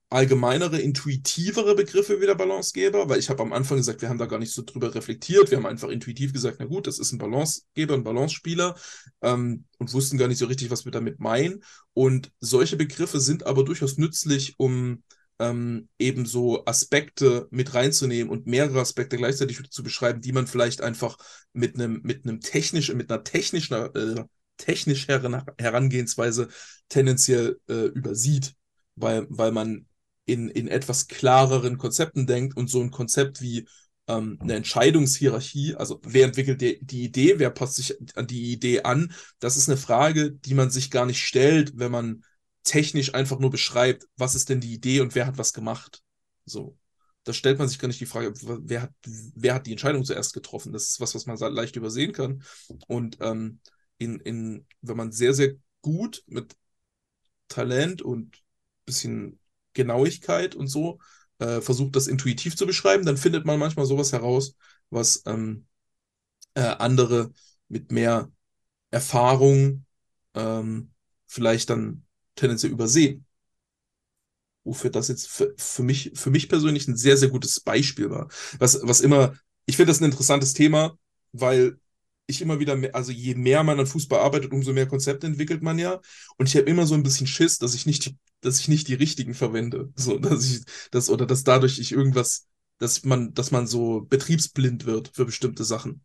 allgemeinere, intuitivere Begriffe wie der Balancegeber, weil ich habe am Anfang gesagt, wir haben da gar nicht so drüber reflektiert, wir haben einfach intuitiv gesagt, na gut, das ist ein Balancegeber, ein Balancespieler ähm, und wussten gar nicht so richtig, was wir damit meinen. Und solche Begriffe sind aber durchaus nützlich, um ähm, eben so Aspekte mit reinzunehmen und mehrere Aspekte gleichzeitig zu beschreiben, die man vielleicht einfach mit einem mit einem technischen, mit einer technischen, äh, technisch Herangehensweise tendenziell äh, übersieht, weil, weil man in, in etwas klareren Konzepten denkt und so ein Konzept wie ähm, eine Entscheidungshierarchie, also wer entwickelt die, die Idee, wer passt sich an die Idee an, das ist eine Frage, die man sich gar nicht stellt, wenn man technisch einfach nur beschreibt, was ist denn die Idee und wer hat was gemacht. So. Da stellt man sich gar nicht die Frage, wer hat, wer hat die Entscheidung zuerst getroffen. Das ist was, was man leicht übersehen kann. Und ähm, in, in, wenn man sehr, sehr gut mit Talent und bisschen Genauigkeit und so äh, versucht, das intuitiv zu beschreiben, dann findet man manchmal sowas heraus, was ähm, äh, andere mit mehr Erfahrung ähm, vielleicht dann tendenziell übersehen. Wofür das jetzt für, für, mich, für mich persönlich ein sehr, sehr gutes Beispiel war. Was, was immer, ich finde das ein interessantes Thema, weil ich immer wieder, mehr, also je mehr man an Fußball arbeitet, umso mehr Konzepte entwickelt man ja. Und ich habe immer so ein bisschen Schiss, dass ich nicht, dass ich nicht die richtigen verwende. So, dass ich, das, oder dass dadurch ich irgendwas, dass man, dass man so betriebsblind wird für bestimmte Sachen.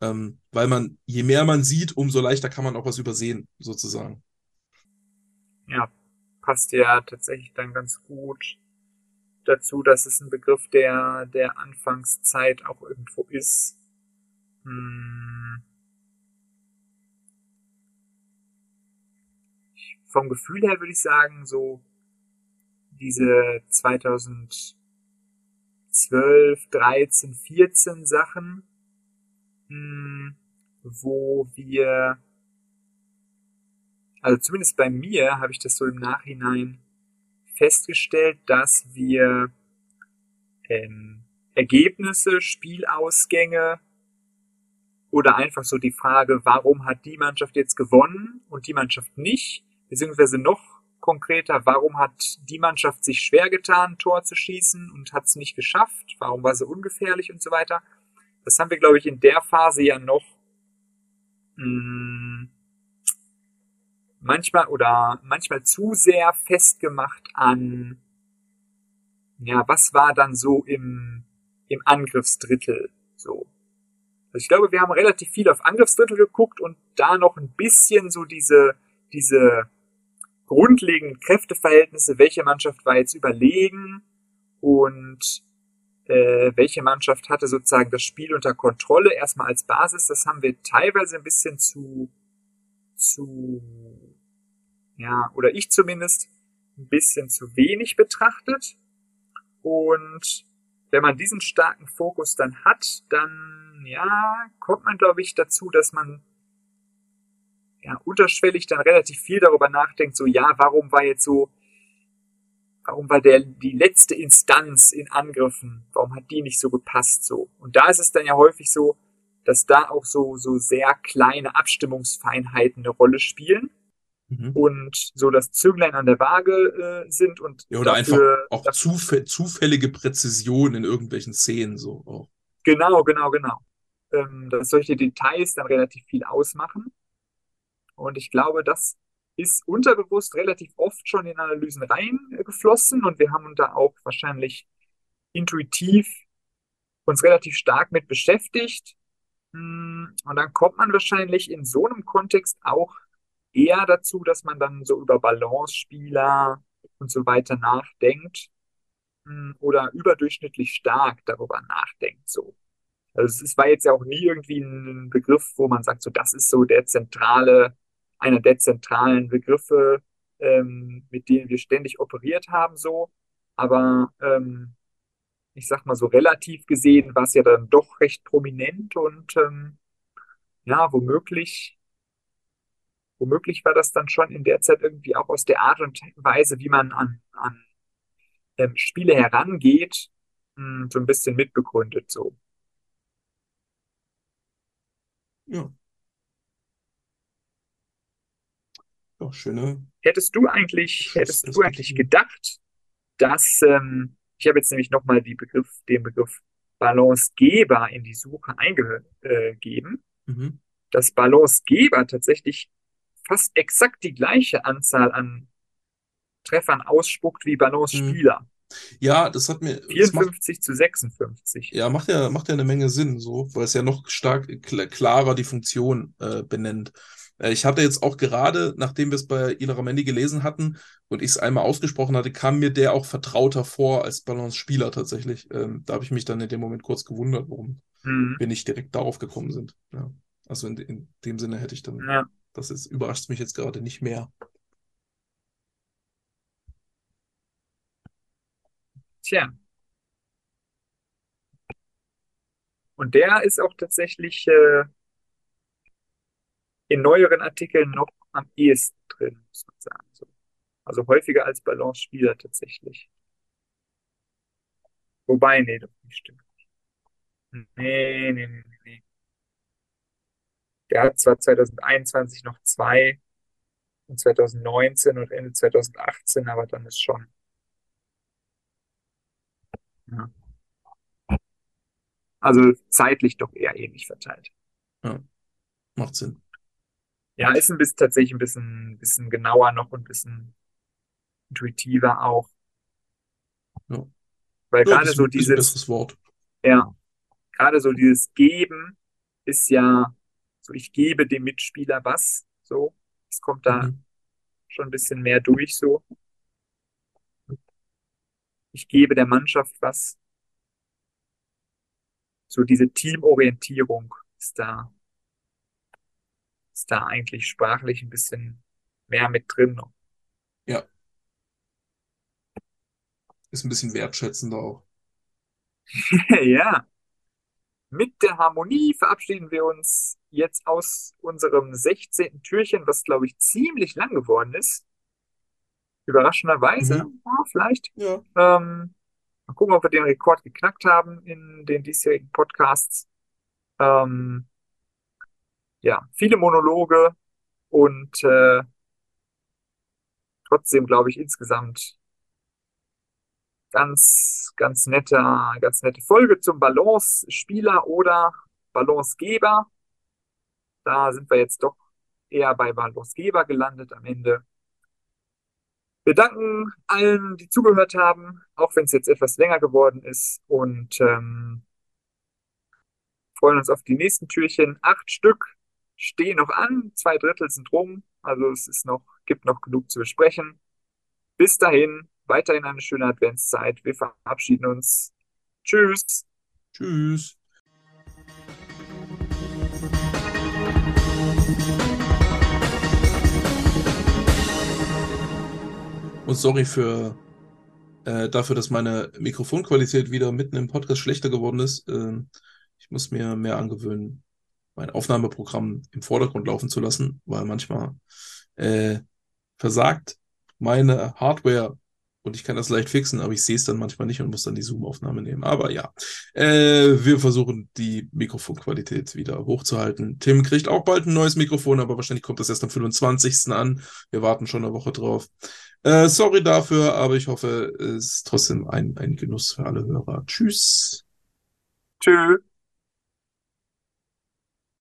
Ähm, weil man, je mehr man sieht, umso leichter kann man auch was übersehen, sozusagen ja, passt ja tatsächlich dann ganz gut dazu, dass es ein Begriff der, der Anfangszeit auch irgendwo ist. Hm. Vom Gefühl her würde ich sagen, so diese 2012, 13, 14 Sachen, hm, wo wir also zumindest bei mir habe ich das so im Nachhinein festgestellt, dass wir ähm, Ergebnisse, Spielausgänge oder einfach so die Frage, warum hat die Mannschaft jetzt gewonnen und die Mannschaft nicht? Beziehungsweise noch konkreter, warum hat die Mannschaft sich schwer getan, Tor zu schießen und hat es nicht geschafft? Warum war sie ungefährlich und so weiter? Das haben wir, glaube ich, in der Phase ja noch mh, mm, manchmal oder manchmal zu sehr festgemacht an, ja, was war dann so im, im Angriffsdrittel so. Also ich glaube, wir haben relativ viel auf Angriffsdrittel geguckt und da noch ein bisschen so diese, diese grundlegenden Kräfteverhältnisse, welche Mannschaft war jetzt überlegen und äh, welche Mannschaft hatte sozusagen das Spiel unter Kontrolle, erstmal als Basis. Das haben wir teilweise ein bisschen zu, zu, ja, oder ich zumindest, ein bisschen zu wenig betrachtet. Und wenn man diesen starken Fokus dann hat, dann, ja, kommt man, glaube ich, dazu, dass man ja, unterschwellig dann relativ viel darüber nachdenkt, so, ja, warum war jetzt so, warum war der, die letzte Instanz in Angriffen, warum hat die nicht so gepasst, so. Und da ist es dann ja häufig so, dass da auch so, so sehr kleine Abstimmungsfeinheiten eine Rolle spielen. Mhm. Und so das Zünglein an der Waage äh, sind und ja, oder dafür, einfach auch zufä zufällige Präzision in irgendwelchen Szenen so auch. Genau, genau, genau. Ähm, dass solche Details dann relativ viel ausmachen. Und ich glaube, das ist unterbewusst relativ oft schon in Analysen reingeflossen und wir haben da auch wahrscheinlich intuitiv uns relativ stark mit beschäftigt. Hm, und dann kommt man wahrscheinlich in so einem Kontext auch eher dazu, dass man dann so über Balance-Spieler und so weiter nachdenkt hm, oder überdurchschnittlich stark darüber nachdenkt. So. Also es war jetzt ja auch nie irgendwie ein Begriff, wo man sagt, so das ist so der zentrale einer der zentralen Begriffe, ähm, mit denen wir ständig operiert haben, so. Aber ähm, ich sag mal so relativ gesehen war es ja dann doch recht prominent und ähm, ja, womöglich, womöglich war das dann schon in der Zeit irgendwie auch aus der Art und Weise, wie man an, an ähm, Spiele herangeht, mh, hm, so ein bisschen mitbegründet so. Ja. Ja, schöne. Hättest du eigentlich, hättest du eigentlich gedacht, dass, ähm, ich habe jetzt nämlich nochmal Begriff, den Begriff Balancegeber in die Suche eingegeben, mhm. dass Balancegeber tatsächlich fast exakt die gleiche Anzahl an Treffern ausspuckt wie Balance-Spieler. Mhm. Ja, das hat mir. 54 macht, zu 56. Ja, macht ja, macht ja eine Menge Sinn, so, weil es ja noch stark klarer die Funktion äh, benennt. Äh, ich hatte jetzt auch gerade, nachdem wir es bei Ilaramendi gelesen hatten und ich es einmal ausgesprochen hatte, kam mir der auch vertrauter vor als Balance-Spieler tatsächlich. Ähm, da habe ich mich dann in dem Moment kurz gewundert, warum mhm. wir nicht direkt darauf gekommen sind. Ja. Also in, in, dem Sinne hätte ich dann, ja. das ist, überrascht mich jetzt gerade nicht mehr. Tja. Und der ist auch tatsächlich äh, in neueren Artikeln noch am ehesten drin, muss man sagen. So. Also häufiger als Balance-Spieler tatsächlich. Wobei, nee, doch nicht stimmt. Nee, nee, nee, nee. Der hat zwar 2021 noch zwei und 2019 und Ende 2018, aber dann ist schon. Ja. Also zeitlich doch eher ähnlich verteilt. Ja, macht Sinn. Ja, ist ein bisschen tatsächlich ein bisschen, bisschen genauer noch und ein bisschen intuitiver auch. Ja. Weil ja, gerade so dieses, Wort. ja, gerade so dieses Geben ist ja so, ich gebe dem Mitspieler was, so. Es kommt da mhm. schon ein bisschen mehr durch, so. Ich gebe der Mannschaft was. So diese Teamorientierung ist da ist da eigentlich sprachlich ein bisschen mehr mit drin. Ja. Ist ein bisschen wertschätzender auch. ja. Mit der Harmonie verabschieden wir uns jetzt aus unserem 16. Türchen, was glaube ich ziemlich lang geworden ist. Überraschenderweise, mhm. ja, vielleicht. Ja. Ähm, mal gucken, ob wir den Rekord geknackt haben in den diesjährigen Podcasts. Ähm, ja, viele Monologe und äh, trotzdem, glaube ich, insgesamt ganz, ganz netter, ganz nette Folge zum Balance-Spieler oder Balance-Geber. Da sind wir jetzt doch eher bei Balance-Geber gelandet am Ende. Wir danken allen, die zugehört haben, auch wenn es jetzt etwas länger geworden ist und ähm, freuen uns auf die nächsten Türchen. Acht Stück stehen noch an, zwei Drittel sind rum, also es ist noch, gibt noch genug zu besprechen. Bis dahin, weiterhin eine schöne Adventszeit. Wir verabschieden uns. Tschüss. Tschüss. Und sorry für äh, dafür, dass meine Mikrofonqualität wieder mitten im Podcast schlechter geworden ist. Äh, ich muss mir mehr angewöhnen, mein Aufnahmeprogramm im Vordergrund laufen zu lassen, weil manchmal äh, versagt meine Hardware und ich kann das leicht fixen, aber ich sehe es dann manchmal nicht und muss dann die Zoom-Aufnahme nehmen. Aber ja, äh, wir versuchen die Mikrofonqualität wieder hochzuhalten. Tim kriegt auch bald ein neues Mikrofon, aber wahrscheinlich kommt das erst am 25. an. Wir warten schon eine Woche drauf. Äh, sorry dafür, aber ich hoffe, es ist trotzdem ein, ein Genuss für alle Hörer. Tschüss. Tschüss.